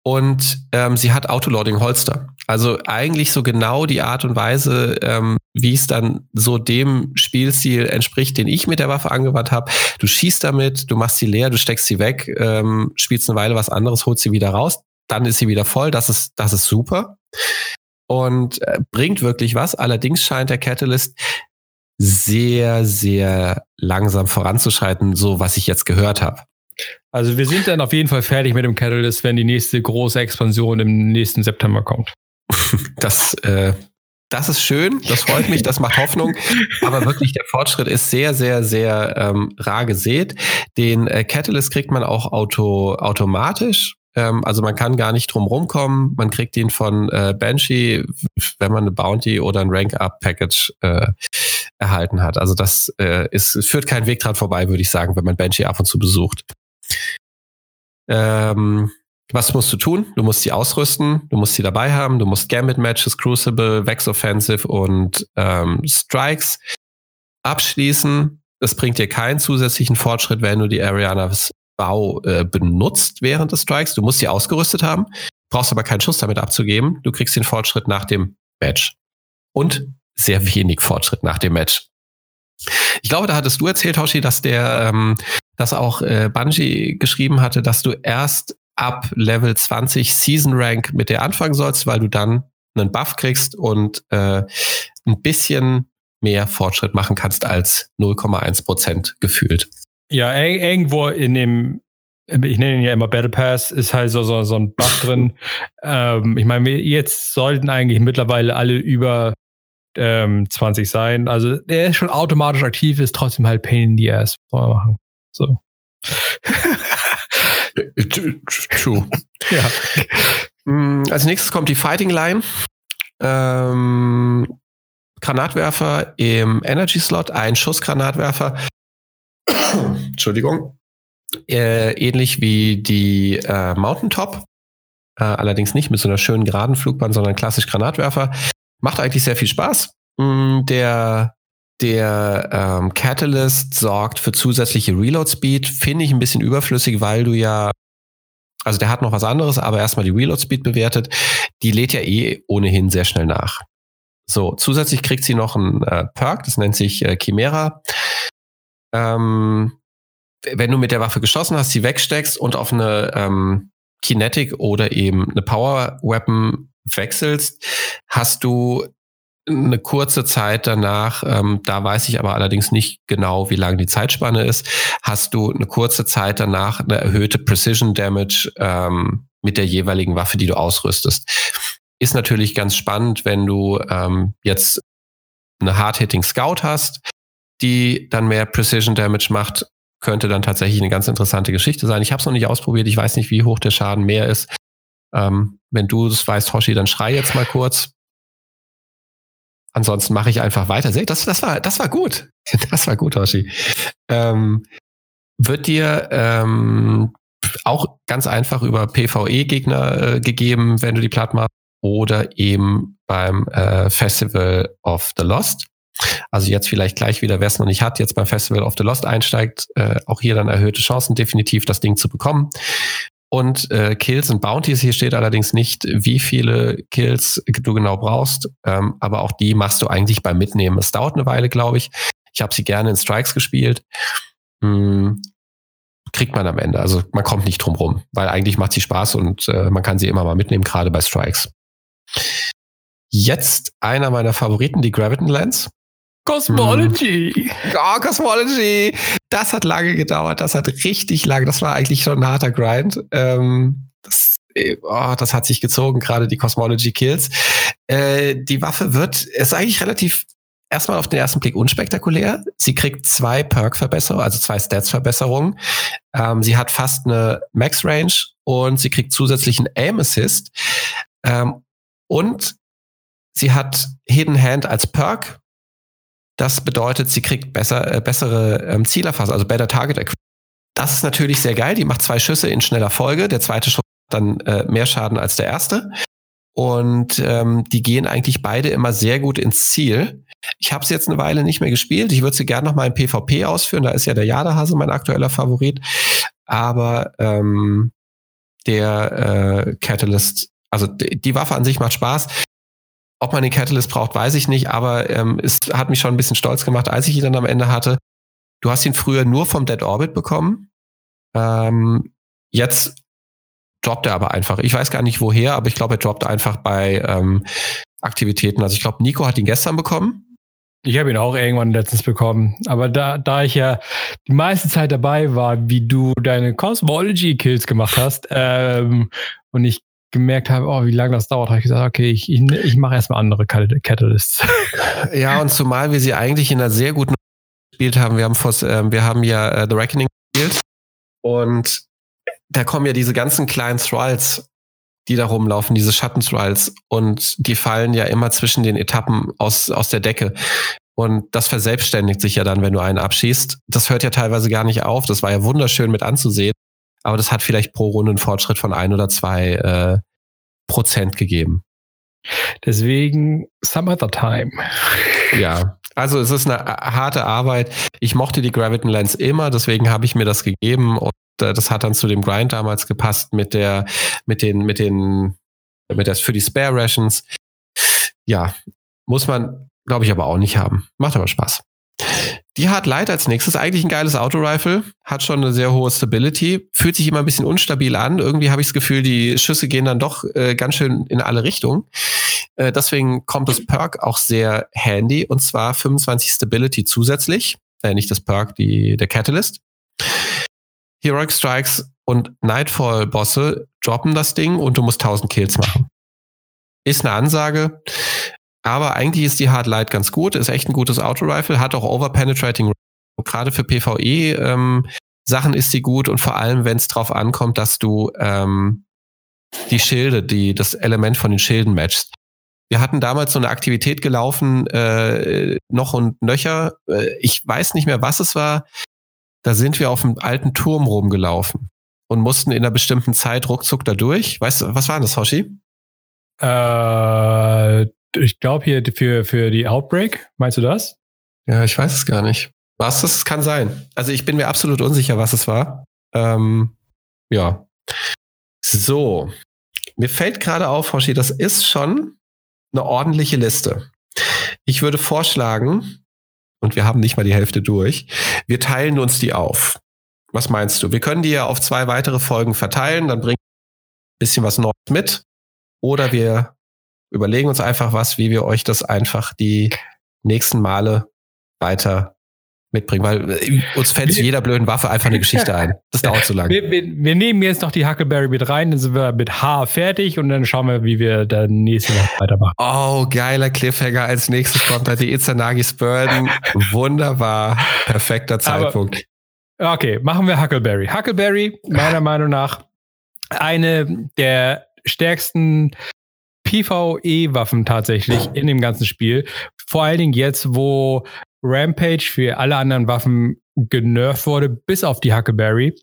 Und ähm, sie hat Autoloading Holster. Also eigentlich so genau die Art und Weise, ähm, wie es dann so dem Spielstil entspricht, den ich mit der Waffe angewandt habe. Du schießt damit, du machst sie leer, du steckst sie weg, ähm, spielst eine Weile was anderes, holst sie wieder raus, dann ist sie wieder voll. Das ist, das ist super. Und äh, bringt wirklich was. Allerdings scheint der Catalyst sehr, sehr langsam voranzuschreiten, so was ich jetzt gehört habe. Also wir sind dann auf jeden Fall fertig mit dem Catalyst, wenn die nächste große Expansion im nächsten September kommt. Das, äh, das ist schön, das freut mich, das macht Hoffnung. Aber wirklich, der Fortschritt ist sehr, sehr, sehr ähm, rar gesät. Den äh, Catalyst kriegt man auch auto, automatisch. Ähm, also man kann gar nicht drum rumkommen. Man kriegt ihn von äh, Banshee, wenn man eine Bounty oder ein Rank-Up-Package äh, erhalten hat. Also das äh, ist, führt keinen Weg dran vorbei, würde ich sagen, wenn man Banshee ab und zu besucht. Ähm, was musst du tun? Du musst sie ausrüsten, du musst sie dabei haben, du musst Gambit-Matches, Crucible, Vex Offensive und ähm, Strikes abschließen. Es bringt dir keinen zusätzlichen Fortschritt, wenn du die Arianas Bau äh, benutzt während des Strikes. Du musst sie ausgerüstet haben, brauchst aber keinen Schuss damit abzugeben. Du kriegst den Fortschritt nach dem Match. Und sehr wenig Fortschritt nach dem Match. Ich glaube, da hattest du erzählt, Hoshi, dass der, ähm, dass auch äh, Bungie geschrieben hatte, dass du erst ab Level 20 Season Rank mit der anfangen sollst, weil du dann einen Buff kriegst und äh, ein bisschen mehr Fortschritt machen kannst als 0,1 Prozent gefühlt. Ja, irgendwo in dem, ich nenne ihn ja immer Battle Pass, ist halt so, so, so ein Buff drin. Ähm, ich meine, jetzt sollten eigentlich mittlerweile alle über ähm, 20 sein. Also der ist schon automatisch aktiv, ist trotzdem halt Pain in the Ass. Machen. So. True. ja. Mm, als nächstes kommt die Fighting Line. Ähm, Granatwerfer im Energy Slot, ein Schussgranatwerfer. Entschuldigung. Äh, ähnlich wie die äh, Mountaintop. Äh, allerdings nicht mit so einer schönen geraden Flugbahn, sondern klassisch Granatwerfer. Macht eigentlich sehr viel Spaß. Mm, der der ähm, Catalyst sorgt für zusätzliche Reload Speed. Finde ich ein bisschen überflüssig, weil du ja, also der hat noch was anderes, aber erstmal die Reload Speed bewertet. Die lädt ja eh ohnehin sehr schnell nach. So, zusätzlich kriegt sie noch einen äh, Perk, das nennt sich äh, Chimera. Ähm, wenn du mit der Waffe geschossen hast, sie wegsteckst und auf eine ähm, Kinetic oder eben eine Power Weapon wechselst, hast du eine kurze Zeit danach, ähm, da weiß ich aber allerdings nicht genau, wie lang die Zeitspanne ist, hast du eine kurze Zeit danach eine erhöhte Precision Damage ähm, mit der jeweiligen Waffe, die du ausrüstest. Ist natürlich ganz spannend, wenn du ähm, jetzt eine Hard-Hitting Scout hast, die dann mehr Precision Damage macht, könnte dann tatsächlich eine ganz interessante Geschichte sein. Ich habe es noch nicht ausprobiert, ich weiß nicht, wie hoch der Schaden mehr ist. Ähm, wenn du es weißt, Hoshi, dann schrei jetzt mal kurz. Ansonsten mache ich einfach weiter. Das, das, war, das war gut. Das war gut, Hoshi. Ähm, wird dir ähm, auch ganz einfach über PvE-Gegner äh, gegeben, wenn du die platt machst, oder eben beim äh, Festival of the Lost. Also jetzt vielleicht gleich wieder, wer es noch nicht hat, jetzt beim Festival of the Lost einsteigt, äh, auch hier dann erhöhte Chancen, definitiv das Ding zu bekommen und äh, Kills und Bounties. Hier steht allerdings nicht, wie viele Kills du genau brauchst, ähm, aber auch die machst du eigentlich beim Mitnehmen. Es dauert eine Weile, glaube ich. Ich habe sie gerne in Strikes gespielt. Hm, kriegt man am Ende. Also man kommt nicht drum rum, weil eigentlich macht sie Spaß und äh, man kann sie immer mal mitnehmen, gerade bei Strikes. Jetzt einer meiner Favoriten, die Graviton Lens. Cosmology. Hm. Oh, Cosmology. Das hat lange gedauert. Das hat richtig lang. Das war eigentlich schon ein harter Grind. Ähm, das, äh, oh, das hat sich gezogen, gerade die Cosmology Kills. Äh, die Waffe wird, ist eigentlich relativ erstmal auf den ersten Blick unspektakulär. Sie kriegt zwei Perk-Verbesserungen, also zwei Stats-Verbesserungen. Ähm, sie hat fast eine Max-Range und sie kriegt zusätzlichen Aim-Assist. Ähm, und sie hat Hidden Hand als Perk, das bedeutet, sie kriegt besser, äh, bessere ähm, Zielerfassung, also Better Target Acquisition. Das ist natürlich sehr geil. Die macht zwei Schüsse in schneller Folge. Der zweite Schuss hat dann äh, mehr Schaden als der erste. Und ähm, die gehen eigentlich beide immer sehr gut ins Ziel. Ich habe sie jetzt eine Weile nicht mehr gespielt. Ich würde sie gerne noch mal im PvP ausführen. Da ist ja der Jadehase mein aktueller Favorit. Aber ähm, der äh, Catalyst, also die Waffe an sich macht Spaß. Ob man den Catalyst braucht, weiß ich nicht, aber ähm, es hat mich schon ein bisschen stolz gemacht, als ich ihn dann am Ende hatte. Du hast ihn früher nur vom Dead Orbit bekommen. Ähm, jetzt droppt er aber einfach. Ich weiß gar nicht woher, aber ich glaube, er droppt einfach bei ähm, Aktivitäten. Also ich glaube, Nico hat ihn gestern bekommen. Ich habe ihn auch irgendwann letztens bekommen. Aber da, da ich ja die meiste Zeit dabei war, wie du deine Cosmology-Kills gemacht hast, ähm, und ich gemerkt habe, oh, wie lange das dauert, habe ich gesagt, okay, ich, ich, ich mache erstmal andere Catalysts. Ja, und zumal wir sie eigentlich in einer sehr guten gespielt haben. Wir haben, vor, äh, wir haben ja äh, The Reckoning gespielt und da kommen ja diese ganzen kleinen Thralls, die da rumlaufen, diese Schatten-Thralls und die fallen ja immer zwischen den Etappen aus, aus der Decke. Und das verselbstständigt sich ja dann, wenn du einen abschießt. Das hört ja teilweise gar nicht auf. Das war ja wunderschön mit anzusehen aber das hat vielleicht pro Runde einen Fortschritt von ein oder zwei äh, Prozent gegeben. Deswegen some other time. Ja, also es ist eine harte Arbeit. Ich mochte die Graviton Lens immer, deswegen habe ich mir das gegeben und äh, das hat dann zu dem Grind damals gepasst mit der, mit den, mit den, mit das für die Spare Rations. Ja, muss man, glaube ich, aber auch nicht haben. Macht aber Spaß. Die hat Light als nächstes. Eigentlich ein geiles Autorifle. Hat schon eine sehr hohe Stability. Fühlt sich immer ein bisschen ustabil an. Irgendwie habe ich das Gefühl, die Schüsse gehen dann doch äh, ganz schön in alle Richtungen. Äh, deswegen kommt das Perk auch sehr handy. Und zwar 25 Stability zusätzlich. Äh, nicht das Perk, die, der Catalyst. Heroic Strikes und Nightfall-Bosse droppen das Ding und du musst 1000 Kills machen. Ist eine Ansage. Aber eigentlich ist die Hard Light ganz gut, ist echt ein gutes Auto-Rifle, hat auch Overpenetrating. Gerade für PvE ähm, Sachen ist sie gut und vor allem, wenn es drauf ankommt, dass du ähm, die Schilde, die das Element von den Schilden matchst. Wir hatten damals so eine Aktivität gelaufen, äh, noch und nöcher. Äh, ich weiß nicht mehr, was es war. Da sind wir auf einem alten Turm rumgelaufen. und mussten in einer bestimmten Zeit ruckzuck da durch. Weißt du, was war das, Hoshi? Äh, ich glaube hier für, für die Outbreak, meinst du das? Ja, ich weiß es gar nicht. Was das kann sein. Also ich bin mir absolut unsicher, was es war. Ähm, ja. So. Mir fällt gerade auf, Hoshi, das ist schon eine ordentliche Liste. Ich würde vorschlagen, und wir haben nicht mal die Hälfte durch, wir teilen uns die auf. Was meinst du? Wir können die ja auf zwei weitere Folgen verteilen, dann bringt ein bisschen was Neues mit. Oder wir überlegen uns einfach was, wie wir euch das einfach die nächsten Male weiter mitbringen, weil äh, uns fällt zu jeder blöden Waffe einfach eine Geschichte ein. Das dauert zu lange. Wir, wir, wir, nehmen jetzt noch die Huckleberry mit rein, dann sind wir mit H fertig und dann schauen wir, wie wir dann nächste Woche weitermachen. Oh, geiler Cliffhanger. Als nächstes kommt da die Izanagi Spurden. Wunderbar. Perfekter Zeitpunkt. Aber, okay, machen wir Huckleberry. Huckleberry, meiner Meinung nach, eine der stärksten PvE-Waffen tatsächlich in dem ganzen Spiel. Vor allen Dingen jetzt, wo Rampage für alle anderen Waffen genervt wurde, bis auf die Huckleberry.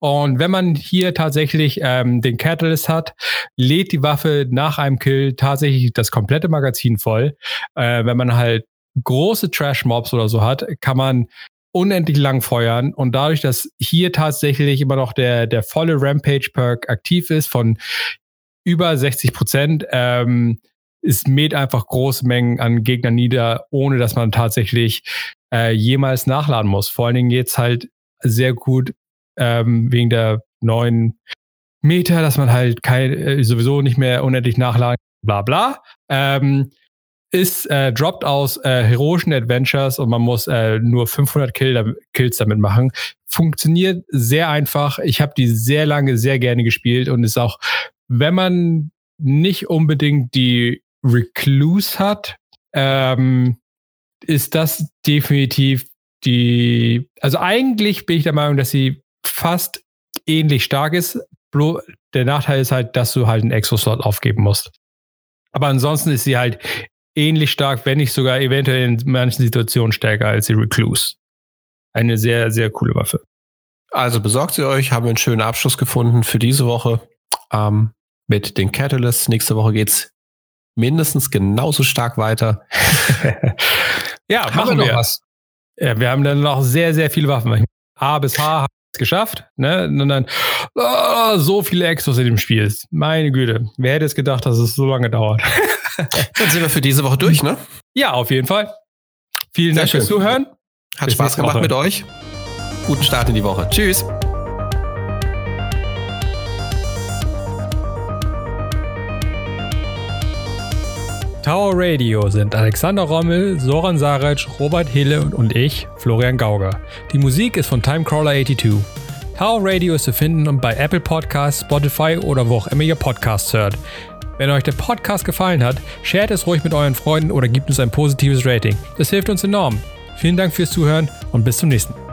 Und wenn man hier tatsächlich ähm, den Catalyst hat, lädt die Waffe nach einem Kill tatsächlich das komplette Magazin voll. Äh, wenn man halt große Trash-Mobs oder so hat, kann man unendlich lang feuern und dadurch, dass hier tatsächlich immer noch der, der volle Rampage-Perk aktiv ist von über 60 Prozent, ähm, es mäht einfach große Mengen an Gegnern nieder, ohne dass man tatsächlich äh, jemals nachladen muss. Vor allen Dingen jetzt halt sehr gut ähm, wegen der neuen Meter, dass man halt kein, äh, sowieso nicht mehr unendlich nachladen, bla bla. Ähm, ist äh, droppt aus äh, heroischen Adventures und man muss äh, nur 500 Kill, Kills damit machen. Funktioniert sehr einfach. Ich habe die sehr lange, sehr gerne gespielt und ist auch, wenn man nicht unbedingt die Recluse hat, ähm, ist das definitiv die, also eigentlich bin ich der Meinung, dass sie fast ähnlich stark ist. Der Nachteil ist halt, dass du halt einen Exo-Slot aufgeben musst. Aber ansonsten ist sie halt ähnlich stark, wenn nicht sogar eventuell in manchen Situationen stärker als die Recluse. Eine sehr, sehr coole Waffe. Also besorgt sie euch, haben wir einen schönen Abschluss gefunden für diese Woche ähm, mit den Catalysts. Nächste Woche geht's mindestens genauso stark weiter. ja, haben machen wir. Noch was? Ja, wir haben dann noch sehr, sehr viele Waffen. A bis H haben es geschafft. Ne? Und dann oh, so viele Exos in dem Spiel. Meine Güte. Wer hätte es gedacht, dass es so lange dauert? dann sind wir für diese Woche durch, ne? Ja, auf jeden Fall. Vielen sehr Dank schön. fürs Zuhören. Hat Bis Spaß gemacht Woche. mit euch. Guten Start in die Woche. Tschüss. Tower Radio sind Alexander Rommel, Soran Saric, Robert Hille und ich, Florian Gauger. Die Musik ist von Timecrawler82. Tower Radio ist zu finden bei Apple Podcasts, Spotify oder wo auch immer ihr Podcasts hört. Wenn euch der Podcast gefallen hat, shared es ruhig mit euren Freunden oder gebt uns ein positives Rating. Das hilft uns enorm. Vielen Dank fürs Zuhören und bis zum nächsten Mal.